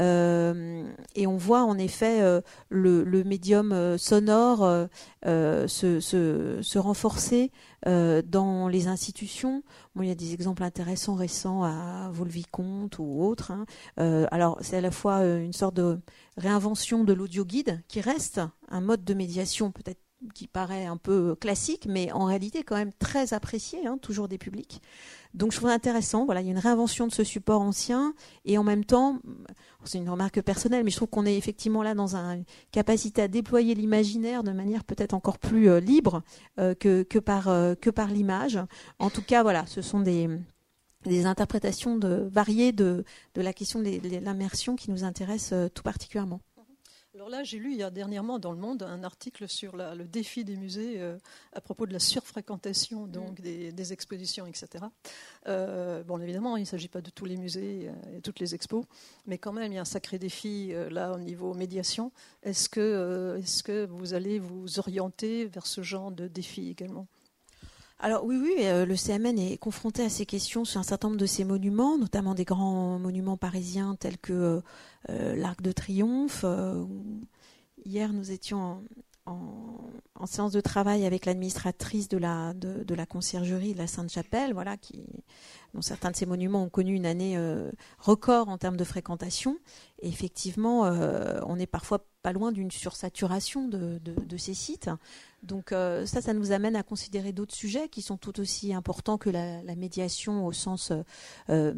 B: Euh, et on voit en effet euh, le, médium euh, sonore se, renforcer dans les institutions. il y a des exemples intéressants récents à Volvicomte ou autres. Hein. alors c'est à la fois une sorte de réinvention de l'audio guide qui reste un mode de médiation peut-être qui paraît un peu classique, mais en réalité quand même très apprécié, hein, toujours des publics. Donc je trouve intéressant, voilà, il y a une réinvention de ce support ancien, et en même temps, c'est une remarque personnelle, mais je trouve qu'on est effectivement là dans une capacité à déployer l'imaginaire de manière peut-être encore plus euh, libre euh, que, par, euh, par l'image. En tout cas, voilà, ce sont des, des interprétations variées de, de la question de l'immersion qui nous intéresse tout particulièrement.
A: Alors là, j'ai lu il y a dernièrement dans Le Monde un article sur le défi des musées euh, à propos de la surfréquentation donc, mm. des, expositions, etc. Euh, bon, évidemment, il ne s'agit pas de tous les musées euh, et toutes les expos, mais quand même, il y a un sacré défi là au niveau médiation. Est-ce que, est-ce que vous allez vous orienter vers ce genre de défi également?
B: Alors oui, oui, le CMN est confronté à ces questions sur un certain nombre de ces monuments, notamment des grands monuments parisiens tels que euh, l'Arc de Triomphe. Euh, hier, nous étions en, séance de travail avec l'administratrice de la, conciergerie de la Sainte-Chapelle, voilà, qui, dont certains de ces monuments ont connu une année euh, record en termes de fréquentation. Effectivement, on est parfois pas loin d'une sursaturation de, ces sites. Donc euh, ça, ça nous amène à considérer d'autres sujets qui sont tout aussi importants que la, médiation au sens euh,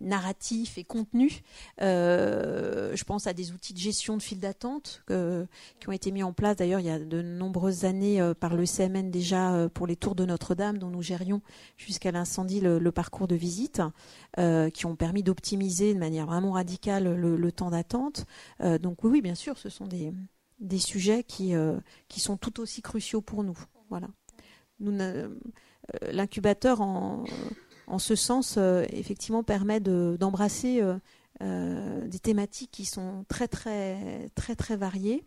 B: narratif et contenu. Euh, je pense à des outils de gestion de file d'attente qui ont été mis en place d'ailleurs il y a de nombreuses années par le CMN déjà pour les tours de Notre-Dame dont nous gérions jusqu'à l'incendie le, parcours de visite, qui ont permis d'optimiser de manière vraiment radicale le, temps d'attente. donc oui, bien sûr, ce sont des, des sujets qui, euh, qui sont tout aussi cruciaux pour nous. Euh, l'incubateur, en, en, ce sens, euh, effectivement, permet d'embrasser des thématiques qui sont très, très, très, très variées.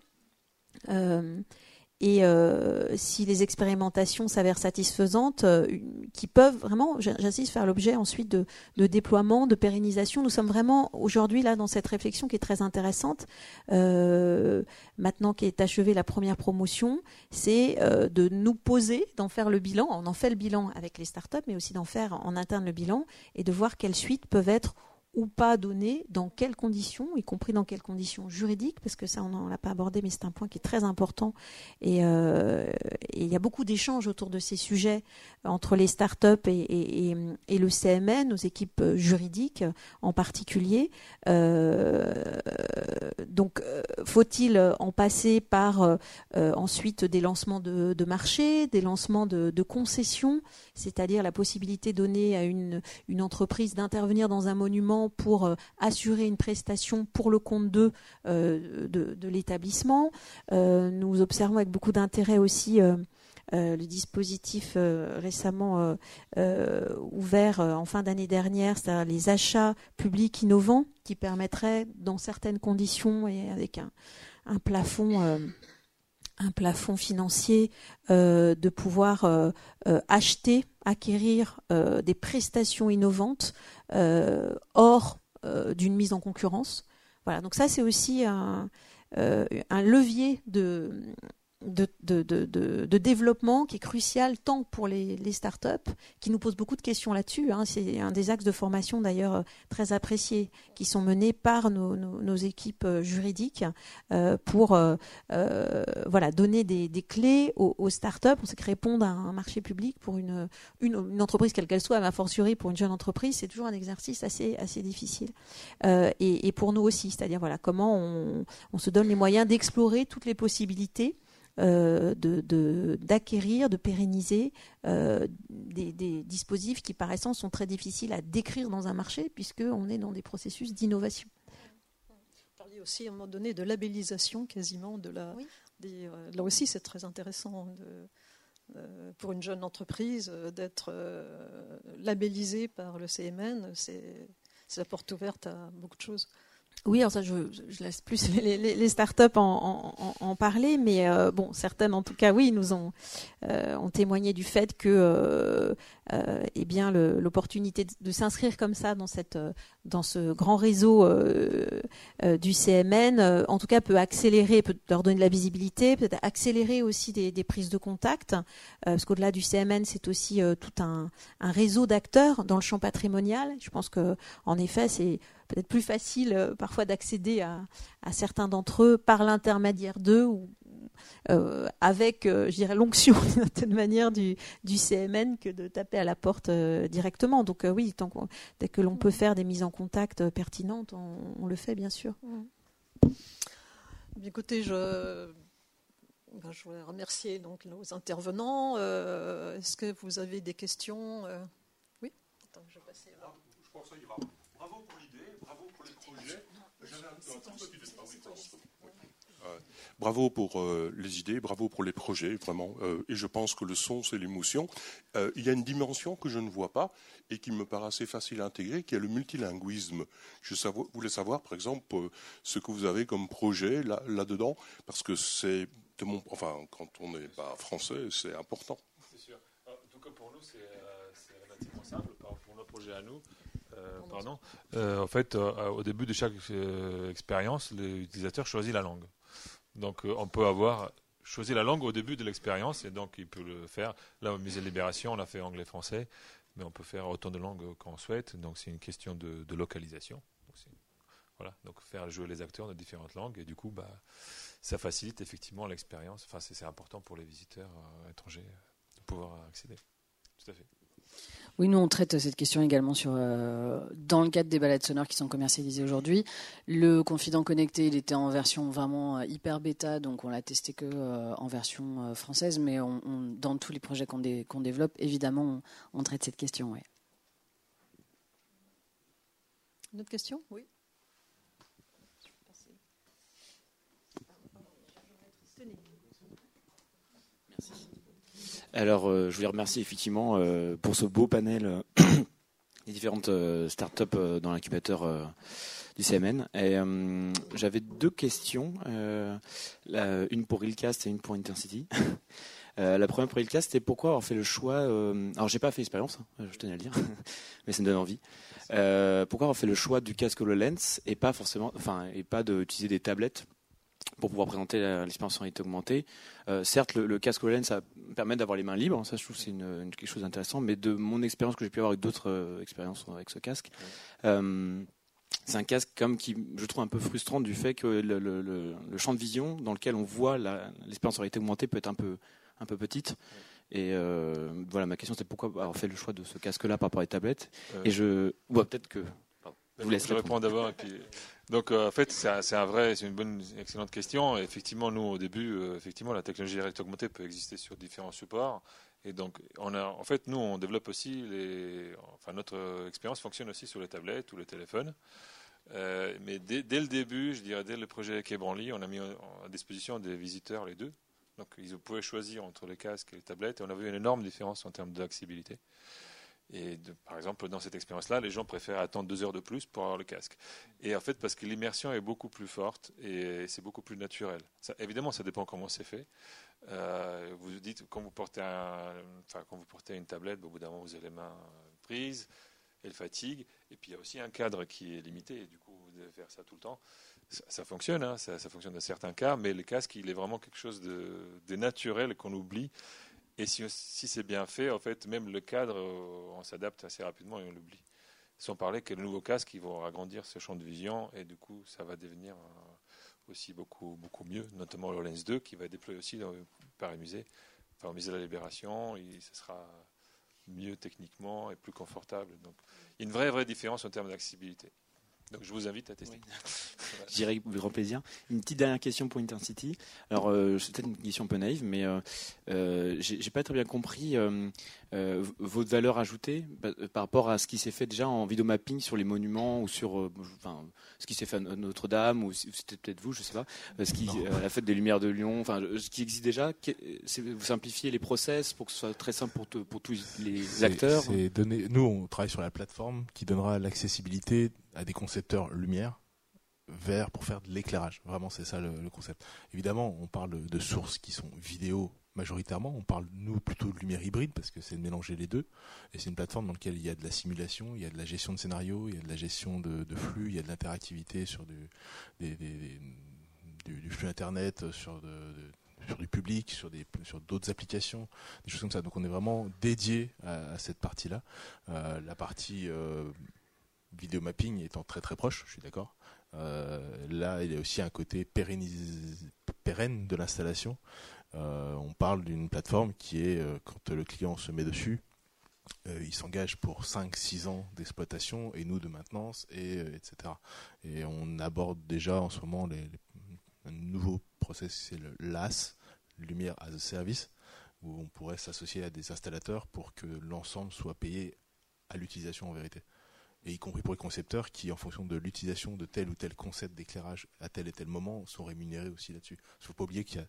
B: Et euh, si les expérimentations s'avèrent satisfaisantes, euh, qui peuvent vraiment, j'insiste, faire l'objet ensuite de, de, déploiement, de pérennisation, nous sommes vraiment aujourd'hui là dans cette réflexion qui est très intéressante. Euh, maintenant qu'est achevée la première promotion, c'est euh, de nous poser, d'en faire le bilan. On en fait le bilan avec les startups, mais aussi d'en faire en interne le bilan et de voir quelles suites peuvent être ou pas donné, dans quelles conditions, y compris dans quelles conditions juridiques, parce que ça on n'en a pas abordé, mais c'est un point qui est très important. Euh, et, il y a beaucoup d'échanges autour de ces sujets entre les startups et, et, le CMN, nos équipes juridiques en particulier. Euh, donc, euh, faut-il en passer par ensuite des lancements de, marché, des lancements de, concessions, c'est-à-dire la possibilité donnée à une entreprise d'intervenir dans un monument pour euh, assurer une prestation pour le compte de, euh, de, l'établissement. Euh, nous observons avec beaucoup d'intérêt aussi le dispositif récemment ouvert en fin d'année dernière, c'est-à-dire les achats publics innovants qui permettraient, dans certaines conditions et avec un plafond un plafond financier de pouvoir acheter, acquérir des prestations innovantes euh, hors euh, d'une mise en concurrence. Voilà, donc ça c'est aussi euh, un levier de, de, de, de, de, développement qui est crucial tant pour les, les startups, qui nous posent beaucoup de questions là-dessus. Hein. C'est un des axes de formation d'ailleurs euh, très appréciés, qui sont menés par nos, nos, équipes euh, juridiques euh, pour euh, voilà, donner des, des clés aux, aux, startups. On sait que répondre à un marché public pour une, une, entreprise, quelle qu'elle soit, mais a fortiori pour une jeune entreprise, c'est toujours un exercice assez, assez difficile. Euh, et, et, pour nous aussi, c'est-à-dire voilà, comment on, on se donne les moyens d'explorer toutes les possibilités euh, d'acquérir, de, de, pérenniser euh, des, des, dispositifs qui, par essence, sont très difficiles à décrire dans un marché, puisqu'on est dans des processus d'innovation.
A: Vous parliez aussi à un moment donné de labellisation quasiment de la. Oui. Des, euh, là aussi, c'est très intéressant de, euh, pour une jeune entreprise d'être labellisée par le CMN. C'est la porte ouverte à beaucoup de choses.
B: Oui, alors ça, je, je laisse plus les, les, les startups en, en, en, parler, mais euh, bon, certaines en tout cas, oui, nous ont, euh, ont témoigné du fait que, euh, euh eh bien, l'opportunité de, s'inscrire comme ça dans dans ce grand réseau euh, du CMN, en tout cas, peut accélérer, peut leur donner de la visibilité, peut accélérer aussi des, prises de contact, parce qu'au-delà du CMN, c'est aussi tout un, réseau d'acteurs dans le champ patrimonial. Je pense que, en effet, c'est peut-être plus facile euh, parfois d'accéder à, à, certains d'entre eux par l'intermédiaire d'eux ou euh, avec, euh, je dirais, l'onction d'une certaine manière du, du, CMN que de taper à la porte euh, directement. Donc euh, oui, tant dès que l'on peut faire des mises en contact pertinentes, on, on le fait bien sûr.
A: Écoutez, je, ben, je voudrais remercier donc nos intervenants. Est-ce que vous avez des questions Oui Attends, je vais passer là.
J: Je pense que ça ira. Bravo pour l'idée, bravo pour les projets. J'avais un, un petit peu euh, bravo pour euh, les idées, bravo pour les projets, vraiment. Euh, et je pense que le son, c'est l'émotion. Euh, il y a une dimension que je ne vois pas et qui me paraît assez facile à intégrer, qui est le multilinguisme. Je voulais savoir, par exemple, ce que vous avez comme projet là-dedans, là parce que c'est enfin, quand on n'est pas français, c'est important.
D: C'est sûr. En tout cas, pour nous, c'est relativement simple. Pour nos projets à nous, en fait, au début de chaque expérience, l'utilisateur choisit la langue. Donc, on peut avoir choisi la langue au début de l'expérience et donc il peut le faire. Là, au Musée de Libération, on a fait anglais-français, mais on peut faire autant de langues qu'on souhaite. Donc, c'est une question de, localisation. Aussi. Voilà, donc faire jouer les acteurs de différentes langues et du coup, bah, ça facilite effectivement l'expérience. Enfin, c'est important pour les visiteurs étrangers de pouvoir accéder. Tout à fait.
C: Oui, nous on traite cette question également sur, euh, dans le cadre des balades sonores qui sont commercialisées aujourd'hui. Le confident connecté, il était en version vraiment euh, hyper bêta, donc on l'a testé que euh, en version euh, française, mais on, on, dans tous les projets qu'on dé, qu développe, évidemment, on, on, traite cette question. Ouais.
A: Une autre question? Oui.
K: Alors, euh, je voulais remercier effectivement euh, pour ce beau panel euh, des différentes startups dans l'incubateur du CMN. J'avais deux questions, une pour Ilcast et une pour Intercity. la première pour Ilcast, c'était pourquoi avoir fait le choix. alors, j'ai pas fait l'expérience, hein, je tenais à le dire, mais ça me donne envie. pourquoi avoir fait le choix du casque HoloLens et pas forcément, enfin, et pas d'utiliser des tablettes pour pouvoir présenter l'expérience en réalité augmentée. Euh, certes, le, le, casque HoloLens ça permet d'avoir les mains libres, ça je trouve c'est une, une, quelque chose d'intéressant, mais de mon expérience que j'ai pu avoir avec d'autres euh, expériences avec ce casque, euh, c'est un casque comme qui je trouve un peu frustrant du fait que le, le, le champ de vision dans lequel on voit l'expérience en réalité augmentée peut être un peu, un peu petite. Et voilà, ma question c'était pourquoi avoir fait le choix de ce casque-là par rapport à les tablettes? Et je, ouais, peut-être que
D: je vous laisse je réponds d'abord et puis donc euh, en fait c'est un, vrai c'est une bonne excellente question. Effectivement nous au début euh, effectivement la technologie directe augmentée peut exister sur différents supports. Et donc on a en fait nous on développe aussi les enfin notre expérience fonctionne aussi sur les tablettes ou les téléphones. Euh, mais dès, le début je dirais dès le projet Quai-Branly on a mis à disposition des visiteurs les deux. Donc ils pouvaient choisir entre les casques et les tablettes. Et on a vu une énorme différence en termes d'accessibilité et par exemple, dans cette expérience-là, les gens préfèrent attendre deux heures de plus pour avoir le casque. Et en fait, parce que l'immersion est beaucoup plus forte et c'est beaucoup plus naturel. Évidemment, ça dépend comment c'est fait. Euh, vous dites, quand vous, portez une tablette, au bout d'un moment, vous avez les mains prises, elle fatigue. Et puis, il y a aussi un cadre qui est limité. Et du coup, vous devez faire ça tout le temps. ça, fonctionne, hein, ça, fonctionne dans certains cas, mais le casque, il est vraiment quelque chose de, naturel qu'on oublie. Et si, c'est bien fait, en fait, même le cadre, euh, on s'adapte assez rapidement et on l'oublie. Sans parler que le nouveau casque, ils vont agrandir ce champ de vision et du coup, ça va devenir euh, aussi beaucoup, mieux, notamment le Lens 2 qui va être déployé aussi dans, par musée, par le musée de la Libération. Et ce sera mieux techniquement et plus confortable. Donc, il y a une vraie différence en termes d'accessibilité. Donc je vous invite à tester.
K: je dirais avec grand plaisir. Une petite dernière question pour Intercity. Alors euh, c'est peut-être une question un peu naïve, mais euh, euh j'ai pas très bien compris euh, euh, votre valeur ajoutée bah, par rapport à ce qui s'est fait déjà en vidéo mapping sur les monuments ou sur enfin, ce qui s'est fait à Notre-Dame ou c'était peut-être vous, je sais pas, ce qui la fête des Lumières de Lyon, enfin ce qui existe déjà. Vous simplifiez les process pour que ce soit très simple pour, pour tous les acteurs?
I: nous on travaille sur la plateforme qui donnera l'accessibilité à des concepteurs lumière vert pour faire de l'éclairage. Vraiment, c'est ça le, concept. Évidemment, on parle de sources qui sont vidéo majoritairement. On parle, nous, plutôt de lumière hybride parce que c'est de mélanger les deux. Et c'est une plateforme dans laquelle il y a de la simulation, il y a de la gestion de scénario, il y a de la gestion de, flux, il y a de l'interactivité sur du, flux Internet, sur, du public, sur d'autres applications, des choses comme ça. Donc on est vraiment dédié à, cette partie-là. Euh, la partie euh, vidéo mapping étant très très proche, je suis d'accord. Euh, là, il y a aussi un côté pérenne de l'installation. Euh, on parle d'une plateforme qui est, euh, quand le client se met dessus, il s'engage pour 5-6 ans d'exploitation et nous de maintenance, et, etc. Et on aborde déjà en ce moment les, un nouveau process, c'est le LAS, Lumière as a Service, où on pourrait s'associer à des installateurs pour que l'ensemble soit payé à l'utilisation en vérité et y compris pour les concepteurs qui, en fonction de l'utilisation de tel ou tel concept d'éclairage à tel et tel moment, sont rémunérés aussi là-dessus. Il ne faut pas oublier qu'il y a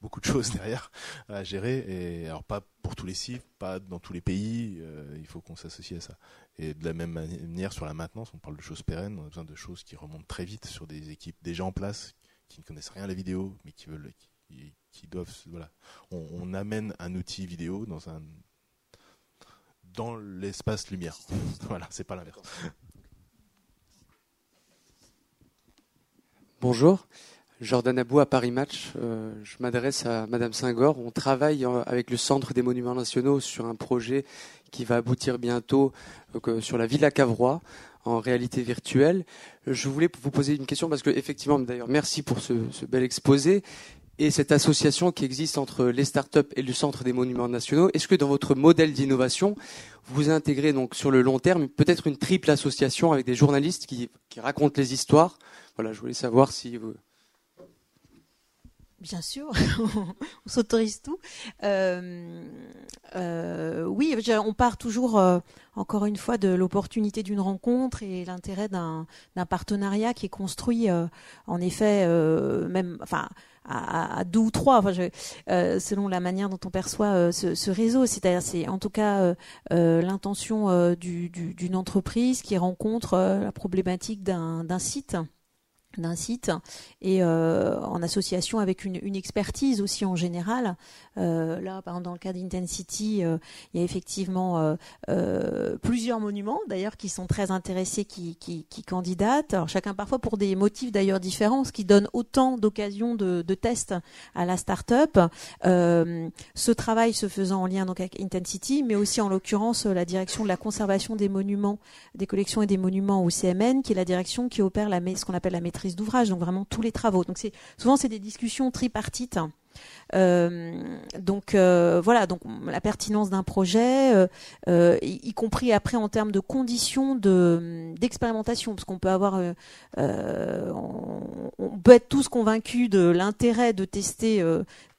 I: beaucoup de choses derrière à gérer, et alors pas pour tous les sites, pas dans tous les pays, euh, il faut qu'on s'associe à ça. Et de la même manière, sur la maintenance, on parle de choses pérennes, on a besoin de choses qui remontent très vite sur des équipes déjà en place, qui ne connaissent rien à la vidéo, mais qui veulent, qui, doivent, voilà. on amène un outil vidéo dans un dans l'espace lumière. voilà, c'est pas l'inverse.
L: Bonjour, Jordan Abou à Paris Match. Euh, je m'adresse à Madame Senghor. On travaille avec le Centre des Monuments Nationaux sur un projet qui va aboutir bientôt euh, sur la Villa Cavrois en réalité virtuelle. Je voulais vous poser une question parce que effectivement, d'ailleurs, merci pour ce bel exposé et cette association qui existe entre les startups et le Centre des Monuments Nationaux. Est-ce que dans votre modèle d'innovation, vous intégrez donc sur le long terme peut-être une triple association avec des journalistes qui, qui racontent les histoires? Voilà, je voulais savoir si vous,
B: Bien sûr, on s'autorise tout. Euh, euh, oui, on part toujours, euh, encore une fois, de l'opportunité d'une rencontre et l'intérêt d'un partenariat qui est construit, en effet, même, enfin, à, deux ou trois, enfin, selon la manière dont on perçoit ce, réseau. C'est-à-dire, c'est en tout cas l'intention d'une entreprise qui rencontre la problématique d'un site d'un site et euh, en association avec une, une, expertise aussi en général. Euh, là, par exemple, dans le cas d'Intensity, euh, il y a effectivement euh, euh, plusieurs monuments d'ailleurs qui sont très intéressés, qui, qui, qui, candidatent. Alors, chacun parfois pour des motifs d'ailleurs différents, ce qui donne autant d'occasions de, de tests à la start-up. ce travail se faisant en lien donc avec Intensity, mais aussi en l'occurrence la direction de la conservation des monuments, des collections et des monuments au CMN, qui est la direction qui opère la, ce qu'on appelle la maîtrise d'ouvrage, donc vraiment tous les travaux. Donc c'est souvent c'est des discussions tripartites. Euh, donc euh, voilà, donc la pertinence d'un projet, euh, y, compris après en termes de conditions de d'expérimentation, parce qu'on peut avoir, on, peut être tous convaincus de l'intérêt de tester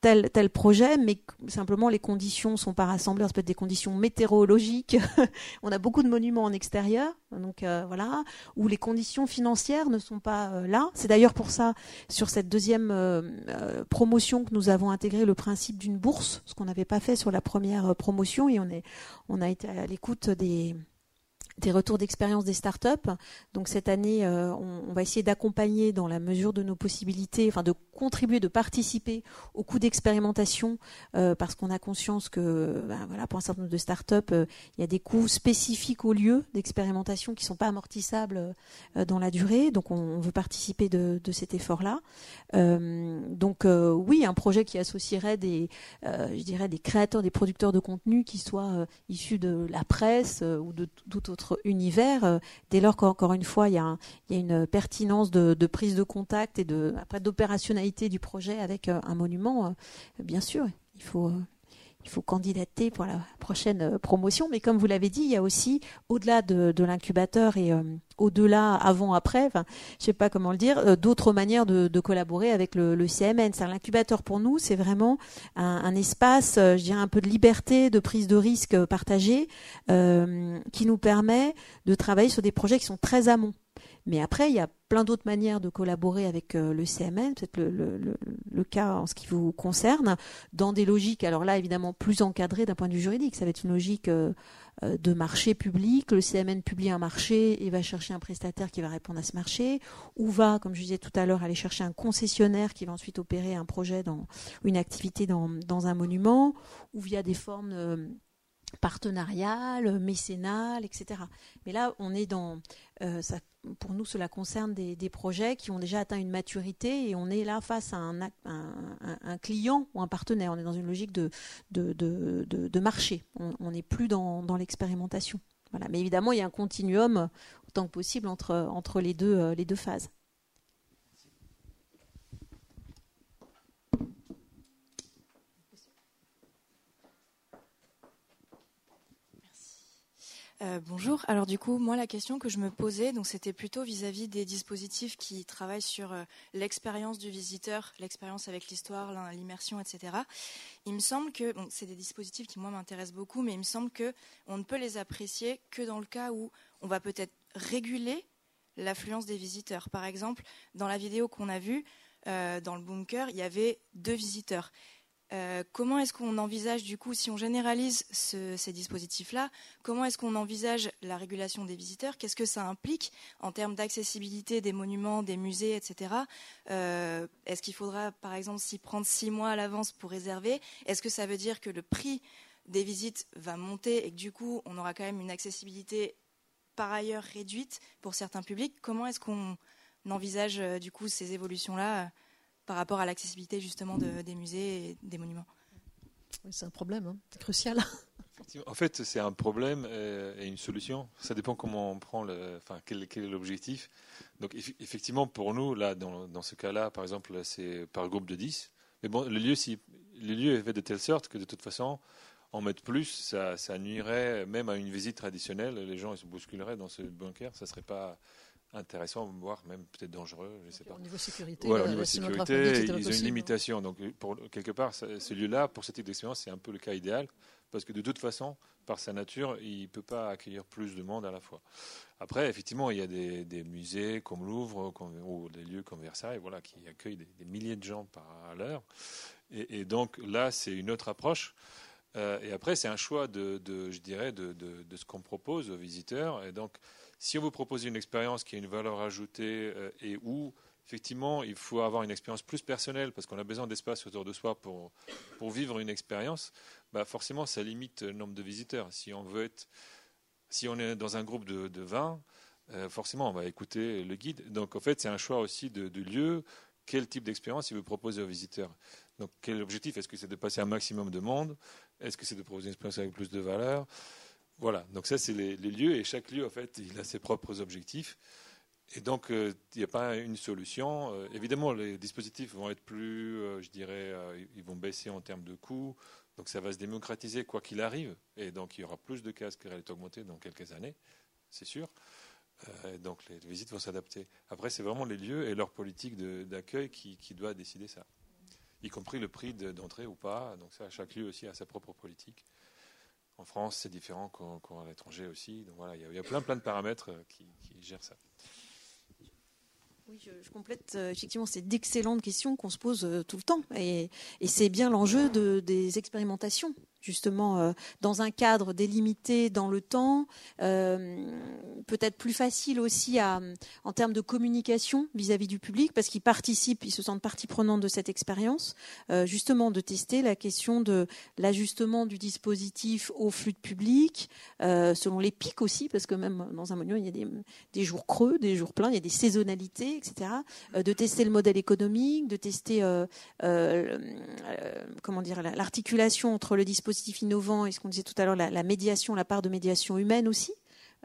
B: tel, projet, mais simplement les conditions sont pas rassemblées. Ça peut être des conditions météorologiques. on a beaucoup de monuments en extérieur, donc euh, voilà, où les conditions financières ne sont pas euh, là. C'est d'ailleurs pour ça, sur cette deuxième euh, promotion, que nous avons intégré le principe d'une bourse, ce qu'on n'avait pas fait sur la première promotion, et on est, on a été à l'écoute des des retours d'expérience des startups. Donc cette année, euh, on, va essayer d'accompagner dans la mesure de nos possibilités, enfin de contribuer, de participer au coût d'expérimentation, euh, parce qu'on a conscience que, ben, voilà, pour un certain nombre de startups, euh, il y a des coûts spécifiques au lieu d'expérimentation qui ne sont pas amortissables dans la durée. Donc on, veut participer de, cet effort-là. donc oui, un projet qui associerait des, je dirais, des créateurs, des producteurs de contenu qui soient issus de la presse ou de tout autre univers, euh, dès lors qu'encore une fois, il y, a une pertinence de, prise de contact et de, après d'opérationnalité du projet avec euh, un monument, euh, bien sûr, il faut, il faut candidater pour la prochaine euh, promotion. Mais comme vous l'avez dit, il y a aussi, au-delà de, l'incubateur et euh, au-delà, avant, après, enfin, je sais pas comment le dire, euh, d'autres manières de, collaborer avec le, CMN. L'incubateur pour nous, c'est vraiment un, espace, je dirais, un peu de liberté, de prise de risque partagée, qui nous permet de travailler sur des projets qui sont très amont. Mais après, il y a plein d'autres manières de collaborer avec euh, le CMN, peut-être le, cas en ce qui vous concerne, dans des logiques, alors là, évidemment, plus encadrées d'un point de vue juridique. Ça va être une logique euh, euh, de marché public. Le CMN publie un marché et va chercher un prestataire qui va répondre à ce marché, ou va, comme je disais tout à l'heure, aller chercher un concessionnaire qui va ensuite opérer un projet dans une activité dans, dans un monument, ou via des formes partenariales, mécénales, etc. Mais là, on est dans ça pour nous, cela concerne des, projets qui ont déjà atteint une maturité et on est là face à un, client ou un partenaire. On est dans une logique de, marché. On n'est plus dans, l'expérimentation. Mais évidemment, il y a un continuum autant que possible entre, entre les, deux, euh, les deux phases.
M: Euh, bonjour. Alors du coup, moi la question que je me posais, donc c'était plutôt vis-à-vis des dispositifs qui travaillent sur euh, l'expérience du visiteur, l'expérience avec l'histoire, l'immersion, etc. Il me semble que bon, c'est des dispositifs qui moi m'intéressent beaucoup, mais il me semble que on ne peut les apprécier que dans le cas où on va peut-être réguler l'affluence des visiteurs. Par exemple, dans la vidéo qu'on a vue, euh, dans le bunker, il y avait deux visiteurs. Euh, comment est-ce qu'on envisage, du coup, si on généralise ces dispositifs-là, comment est-ce qu'on envisage la régulation des visiteurs? Qu'est-ce que ça implique en termes d'accessibilité des monuments, des musées, etc. Euh, est-ce qu'il faudra, par exemple, s'y prendre six mois à l'avance pour réserver? Est-ce que ça veut dire que le prix des visites va monter et que, du coup, on aura quand même une accessibilité par ailleurs réduite pour certains publics? Comment est-ce qu'on envisage, euh, du coup, ces évolutions-là par rapport à l'accessibilité justement des musées et des monuments.
A: c'est un problème, hein. c'est crucial.
D: En fait, c'est un problème et une solution. Ça dépend comment on prend le, enfin, quel, est l'objectif. Donc, effectivement, pour nous, là, dans, ce cas-là, par exemple, c'est par groupe de 10. Mais bon, le lieu, si, le lieu est fait de telle sorte que de toute façon, en mettre plus, ça, ça nuirait même à une visite traditionnelle. Les gens ils se bousculeraient dans ce bunker. Ça serait pas intéressant, voire même peut-être dangereux, je ne sais pas.
A: Au niveau sécurité,
D: au niveau sécurité ils ont une limitation. Donc, pour, quelque part, ce lieu-là, pour ce type d'expérience, c'est un peu le cas idéal, parce que de toute façon, par sa nature, il ne peut pas accueillir plus de monde à la fois. Après, effectivement, il y a des, musées comme Louvre ou des lieux comme Versailles, voilà, qui accueillent des, milliers de gens par l'heure. Et, donc là, c'est une autre approche. Euh, et après, c'est un choix de, je dirais, de, de ce qu'on propose aux visiteurs. Et donc, si on vous propose une expérience qui a une valeur ajoutée euh, et où, effectivement, il faut avoir une expérience plus personnelle parce qu'on a besoin d'espace autour de soi pour, vivre une expérience, bah forcément, ça limite le nombre de visiteurs. Si on veut être, si on est dans un groupe de, de 20, euh, forcément, on va écouter le guide. Donc, en fait, c'est un choix aussi de, de lieu. Quel type d'expérience il veut proposer aux visiteurs? Donc, quel objectif? Est-ce que c'est de passer un maximum de monde? Est-ce que c'est de proposer une expérience avec plus de valeur? Voilà, donc ça c'est les, lieux et chaque lieu en fait il a ses propres objectifs et donc euh, il n'y a pas une solution. Euh, évidemment les dispositifs vont être plus, euh, je dirais, ils vont baisser en termes de coûts, donc ça va se démocratiser quoi qu'il arrive et donc il y aura plus de casques qui réalité augmenter dans quelques années, c'est sûr. donc les visites vont s'adapter. Après c'est vraiment les lieux et leur politique d'accueil qui, qui doit décider ça, y compris le prix d'entrée ou pas. Donc ça chaque lieu aussi a sa propre politique. En France, c'est différent qu'à l'étranger aussi. Donc voilà, il y, a plein, plein de paramètres euh, qui, gèrent ça.
B: Oui, je, complète. Euh, effectivement, c'est d'excellentes questions qu'on se pose euh, tout le temps. Et, c'est bien l'enjeu de, des expérimentations, justement dans un cadre délimité dans le temps, peut-être plus facile aussi à, en termes de communication vis-à-vis du public, parce qu'ils participent, ils se sentent partie prenante de cette expérience, justement de tester la question de l'ajustement du dispositif au flux de public, selon les pics aussi, parce que même dans un monument, il y a des, des jours creux, des jours pleins, il y a des saisonnalités, etc. de tester le modèle économique, de tester comment dire l'articulation entre le dispositif innovant et ce qu'on disait tout à l'heure, la, médiation, la part de médiation humaine aussi.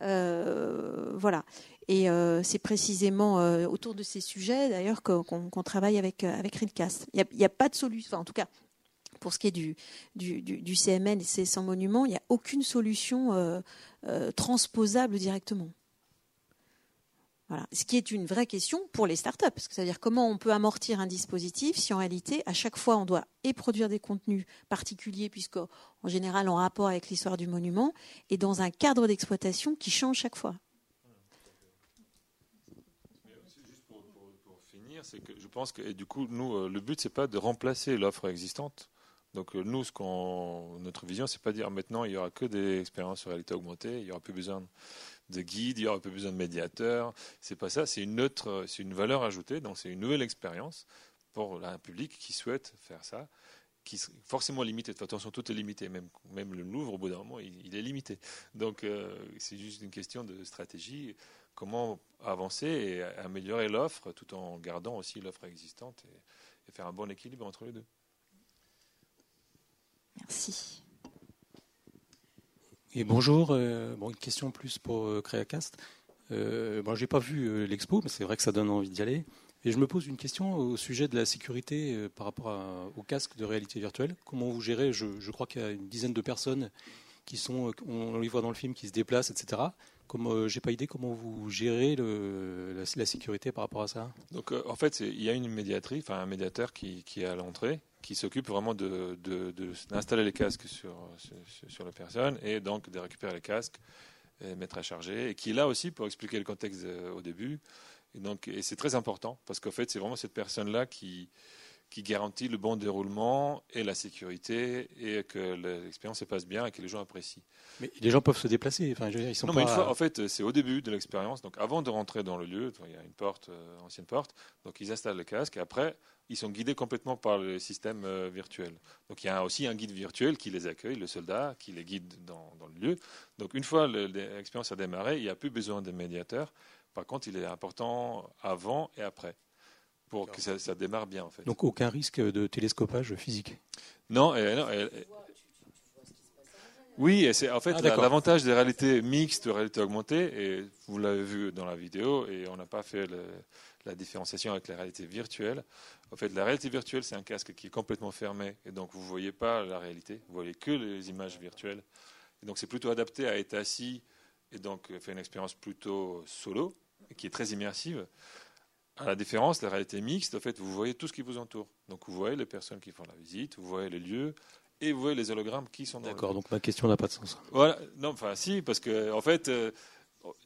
B: Euh, voilà. Et euh, c'est précisément euh, autour de ces sujets, d'ailleurs, qu'on travaille avec, avec. Il n'y a, pas de solution, en tout cas, pour ce qui est du, du, du, CMN et ses 100 monuments, il n'y a aucune solution transposable directement. Ce qui est une vraie question pour les startups. C'est-à-dire comment on peut amortir un dispositif si en réalité, à chaque fois, on doit et produire des contenus particuliers, puisqu'en général, en rapport avec l'histoire du monument, et dans un cadre d'exploitation qui change chaque fois.
D: Juste pour, finir, c'est que je pense que du coup, nous, euh, le but, c'est pas de remplacer l'offre existante. Donc euh, nous, notre vision, c'est pas dire maintenant il y aura que des expériences sur réalité augmentée, il y aura plus besoin de guide, il y aura peu besoin de médiateur. C'est pas ça, c'est une autre, c'est une valeur ajoutée. Donc c'est une nouvelle expérience pour un public qui souhaite faire ça, qui est forcément limité. De toute façon, tout est limité. Même, même le Louvre, au bout d'un moment, il, est limité. Donc euh, c'est juste une question de stratégie. Comment avancer et améliorer l'offre tout en gardant aussi l'offre existante et faire un bon équilibre entre les deux.
B: Merci.
N: Et bonjour, euh, bon, une question plus pour euh, Créacast. Euh, bon, j'ai pas vu euh, l'expo, mais c'est vrai que ça donne envie d'y aller. Et je me pose une question au sujet de la sécurité par rapport au casque de réalité virtuelle. Comment vous gérez? Je, crois qu'il y a une dizaine de personnes qui sont, on les voit dans le film, qui se déplacent, etc. Comme j'ai pas idée comment vous gérez la, sécurité par rapport à ça.
D: Donc en fait, il y a une médiatrice, enfin un médiateur qui est à l'entrée qui s'occupe vraiment de, d'installer les casques sur, sur, la personne et donc de récupérer les casques, et mettre à charger, et qui est là aussi pour expliquer le contexte euh, au début. Et, donc, et c'est très important parce qu'en fait, c'est vraiment cette personne-là qui, qui garantit le bon déroulement et la sécurité et que l'expérience se passe bien et que les gens apprécient.
N: Mais les gens peuvent se déplacer. Enfin, je veux dire, ils sont
D: non,
N: pas...
D: mais une fois, en fait, c'est au début de l'expérience. Donc, avant de rentrer dans le lieu, il y a une porte, euh, ancienne porte. Donc, ils installent le casque et après, ils sont guidés complètement par le système euh, virtuel. Donc il y a aussi un guide virtuel qui les accueille, le soldat, qui les guide dans, le lieu. Donc une fois l'expérience a démarré, il n'y a plus besoin de médiateur. Par contre, il est important avant et après pour que ça, démarre bien. En fait.
N: Donc aucun risque de télescopage physique
D: Non, non oui, et c'est en fait ah, l'avantage des réalités mixtes, de réalité augmentée, et vous l'avez vu dans la vidéo, et on n'a pas fait la différenciation avec la réalité virtuelle. En fait, la réalité virtuelle, c'est un casque qui est complètement fermé, et donc vous ne voyez pas la réalité, vous voyez que les images virtuelles. Et donc c'est plutôt adapté à être assis, et donc faire une expérience plutôt solo, qui est très immersive. À la différence, la réalité mixte, en fait, vous voyez tout ce qui vous entoure. Donc vous voyez les personnes qui font la visite, vous voyez les lieux, et vous voyez les hologrammes qui sont dans
N: D'accord, donc ma question n'a pas de sens.
D: Voilà, non, enfin si, parce que en fait, euh,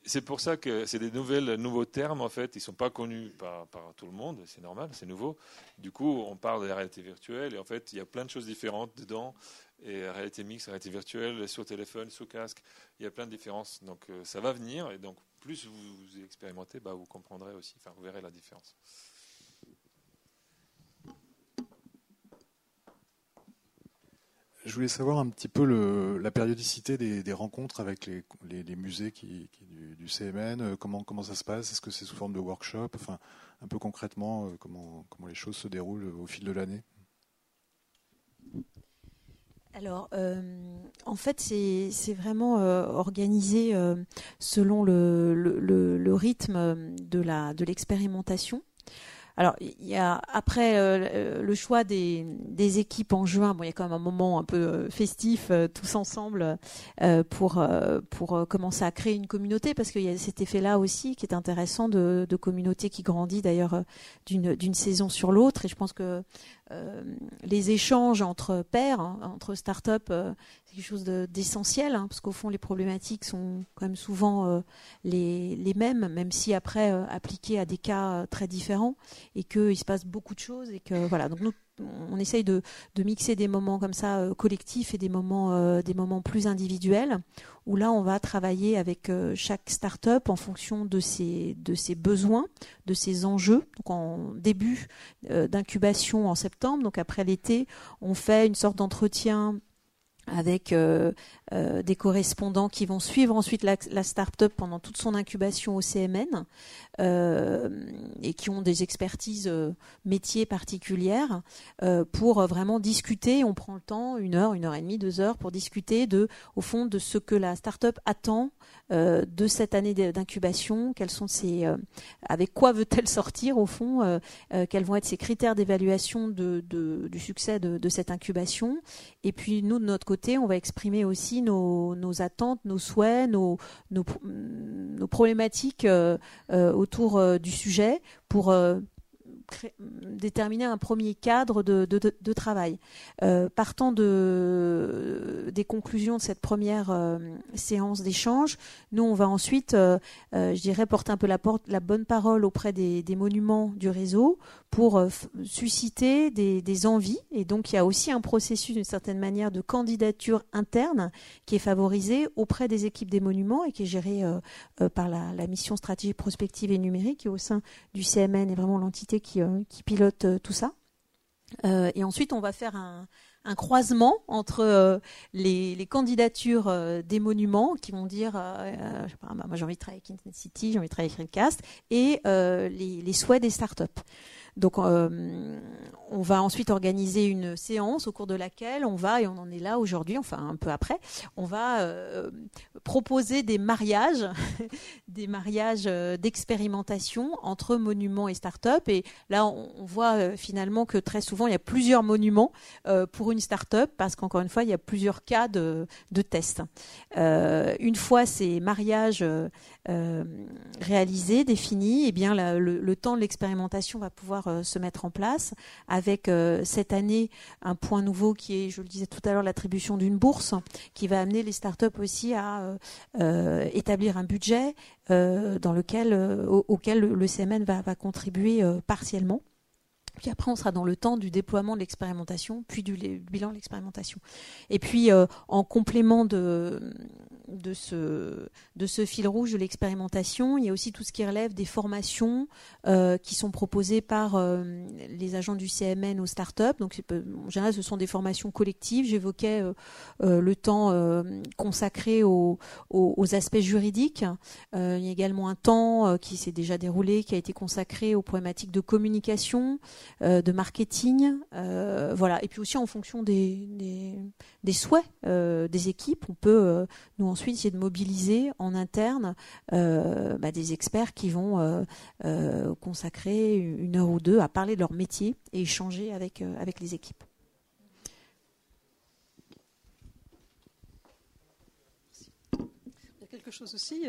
D: c'est pour ça que c'est des nouvelles, nouveaux termes en fait, ils sont pas connus par, par tout le monde, c'est normal, c'est nouveau. Du coup, on parle de la réalité virtuelle et en fait, il y a plein de choses différentes dedans. Et réalité mixte, réalité virtuelle, sur téléphone, sous casque, il y a plein de différences. Donc euh, ça va venir et donc plus vous expérimentez, bah, vous comprendrez aussi, enfin vous verrez la différence.
O: Je voulais savoir un petit peu le, la périodicité des, rencontres avec les, musées qui du, du, CMN. Euh, comment, comment ça se passe? Est-ce que c'est sous forme de workshop? Enfin, un peu concrètement, euh, comment, comment les choses se déroulent au fil de l'année?
B: Alors, euh, en fait, c'est vraiment euh, organisé euh, selon le, le, le, rythme de l'expérimentation. Alors, il y a après euh, le choix des, des, équipes en juin. Bon, il y a quand même un moment un peu euh, festif, euh, tous ensemble, pour pour commencer à créer une communauté, parce qu'il y a cet effet-là aussi qui est intéressant de, de communauté qui grandit d'ailleurs d'une d'une saison sur l'autre. Et je pense que les échanges entre pairs, hein, entre startups, c'est quelque chose d'essentiel, hein, parce qu'au fond, les problématiques sont quand même souvent les, les mêmes, même si après appliquées à des cas très différents et qu'il se passe beaucoup de choses et que voilà. Donc on essaye de, mixer des moments comme ça euh, collectifs et des moments, euh, des moments plus individuels, où là on va travailler avec euh, chaque start-up en fonction de ses, de ses besoins, de ses enjeux. Donc en début d'incubation en septembre, donc après l'été, on fait une sorte d'entretien avec euh, euh, des correspondants qui vont suivre ensuite la, la start-up pendant toute son incubation au CMN euh, et qui ont des expertises métiers particulières pour vraiment discuter. On prend le temps, une heure, une heure et demie, deux heures, pour discuter de, au fond, de ce que la start-up attend de cette année d'incubation. Quels sont ses, avec quoi veut-elle sortir au fond Quels vont être ses critères d'évaluation de, du succès de, de cette incubation Et puis nous, de notre côté on va exprimer aussi nos, attentes, nos souhaits, nos, problématiques euh, euh, autour euh, du sujet pour déterminer un premier cadre de, travail. Euh, partant de, des conclusions de cette première euh, séance d'échange, nous, on va ensuite, euh, je dirais, porter un peu la, porte, la bonne parole auprès des, monuments du réseau pour susciter des, des, envies. Et donc, il y a aussi un processus, d'une certaine manière, de candidature interne qui est favorisé auprès des équipes des monuments et qui est géré par la, la, mission stratégie prospective et numérique, qui au sein du CMN est vraiment l'entité qui euh, qui, pilote euh, tout ça. Euh, et ensuite, on va faire un, croisement entre les, candidatures des monuments qui vont dire bah, moi j'ai envie de travailler avec Internet City, j'ai envie de travailler avec Recast, et les, souhaits des startups. Donc, euh, on va ensuite organiser une séance au cours de laquelle on va, et on en est là aujourd'hui, enfin un peu après, on va euh, proposer des mariages, des mariages euh, d'expérimentation entre monuments et start-up. Et là, on, voit finalement que très souvent, il y a plusieurs monuments pour une start-up parce qu'encore une fois, il y a plusieurs cas de, tests. une fois ces mariages réalisés, définis, eh bien le temps de l'expérimentation va pouvoir euh, se mettre en place, avec euh, cette année un point nouveau qui est, je le disais tout à l'heure, l'attribution d'une bourse, qui va amener les startups aussi à euh, établir un budget dans lequel, auquel le CMN va, va contribuer partiellement. Puis après, on sera dans le temps du déploiement de l'expérimentation, puis du bilan de l'expérimentation. Et puis, en complément de, ce, fil rouge de l'expérimentation. Il y a aussi tout ce qui relève des formations euh, qui sont proposées par euh, les agents du CMN aux startups. Donc, en général, ce sont des formations collectives. J'évoquais euh, le temps consacré aux, aspects juridiques. il y a également un temps qui s'est déjà déroulé, qui a été consacré aux problématiques de communication, de marketing. voilà. Et puis aussi en fonction des, des, souhaits des équipes, on peut nous ensuite essayer de mobiliser en interne euh, bah, des experts qui vont euh, euh, consacrer une heure ou deux à parler de leur métier et échanger avec les équipes.
A: Quelque chose aussi,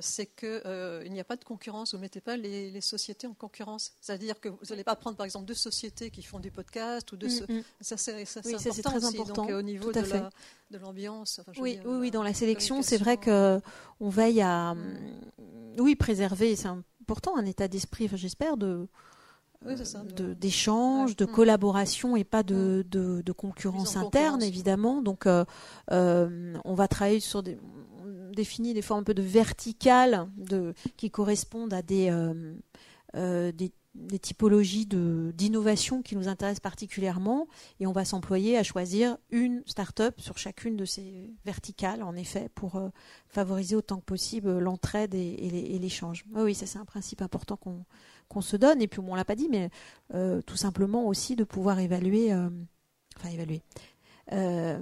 A: c'est qu'il n'y a pas de concurrence. Vous ne mettez pas les, sociétés en concurrence. C'est-à-dire que vous n'allez pas prendre, par exemple, deux sociétés qui font du podcast ou deux. Mm, mm. Ça, c'est
B: important très important.
A: au niveau de la, de l'ambiance.
B: oui, oui, dans la sélection, c'est vrai que on veille à, mm. oui, préserver. C'est important un état d'esprit, j'espère, de d'échange, de, mm. collaboration et pas de, mm. de, concurrence interne, évidemment. Donc, euh, euh, on va travailler sur des, définit des formes un peu de verticales de, qui correspondent à des, euh, des des typologies d'innovation qui nous intéressent particulièrement et on va s'employer à choisir une start-up sur chacune de ces verticales, en effet, pour euh, favoriser autant que possible l'entraide et, l'échange. oui, ça c'est un principe important qu'on se donne. Et puis, on ne l'a pas dit, mais euh, tout simplement aussi de pouvoir évaluer, euh, enfin évaluer, euh,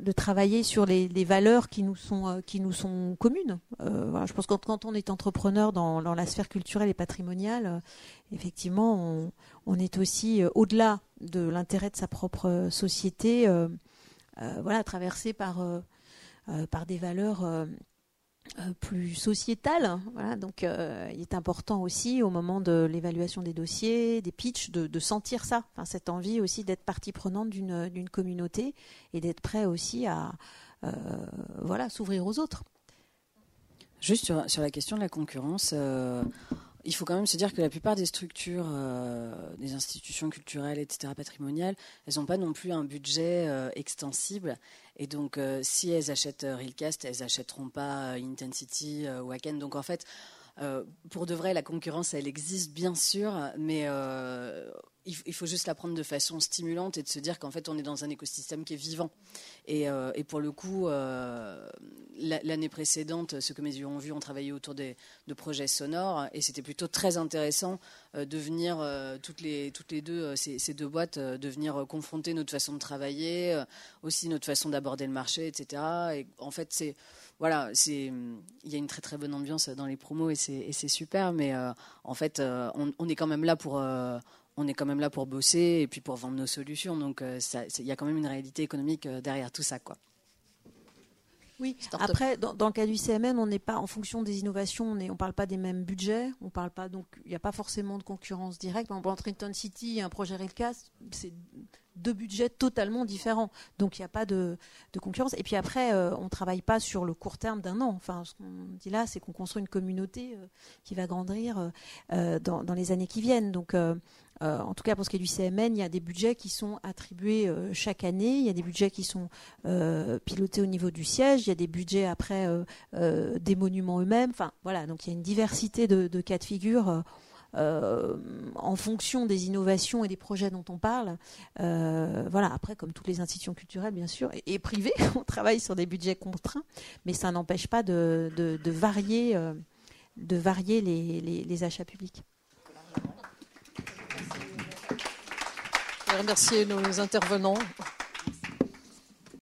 B: de travailler sur les, valeurs qui nous sont, euh, qui nous sont communes. Euh, je pense que quand, on est entrepreneur dans, la sphère culturelle et patrimoniale, effectivement, on, est aussi au-delà de l'intérêt de sa propre société, voilà, traversé par, par des valeurs plus sociétal. Voilà, donc euh, il est important aussi au moment de l'évaluation des dossiers, des pitchs, de, sentir ça, cette envie aussi d'être partie prenante d'une communauté et d'être prêt aussi à euh, voilà s'ouvrir aux autres.
C: Juste sur, la question de la concurrence, il faut quand même se dire que la plupart des structures, des institutions culturelles, etc., patrimoniales, elles n'ont pas non plus un budget extensible. Et donc, si elles achètent Realcast, elles n'achèteront pas Intensity ou Aken. Donc, en fait, pour de vrai, la concurrence, elle existe bien sûr, mais il faut juste la prendre de façon stimulante et de se dire qu'en fait on est dans un écosystème qui est vivant. Et, euh, pour le coup, euh, l'année précédente, ce que mes yeux ont vu, on travaillait autour de projets sonores et c'était plutôt très intéressant euh, de venir toutes les toutes les deux ces, deux boîtes de venir confronter notre façon de travailler, aussi notre façon d'aborder le marché, etc. Et en fait c'est voilà, il y a une très très bonne ambiance dans les promos et c'est super, mais en fait on, est quand même là pour on est quand même là pour bosser et puis pour vendre nos solutions. Donc euh, il y a quand même une réalité économique euh, derrière tout ça. Quoi.
B: Oui, après, dans, le cas du CMN, on n'est pas en fonction des innovations, on ne parle pas des mêmes budgets, on parle pas donc il n'y a pas forcément de concurrence directe. Par exemple, entre City et un projet Railcast, c'est deux budgets totalement différents. Donc il n'y a pas de, concurrence. Et puis après, euh, on ne travaille pas sur le court terme d'un an. Enfin, ce qu'on dit là, c'est qu'on construit une communauté qui va grandir dans, dans, les années qui viennent. Donc euh, en tout cas pour ce qui est du CMN, il y a des budgets qui sont attribués euh, chaque année, il y a des budgets qui sont euh, pilotés au niveau du siège, il y a des budgets après des monuments eux-mêmes. Enfin voilà, donc il y a une diversité de, cas de figure. en fonction des innovations et des projets dont on parle. voilà, après, comme toutes les institutions culturelles, bien sûr, et, privées, on travaille sur des budgets contraints, mais ça n'empêche pas de, varier, de varier les achats publics.
A: Remercier nos intervenants.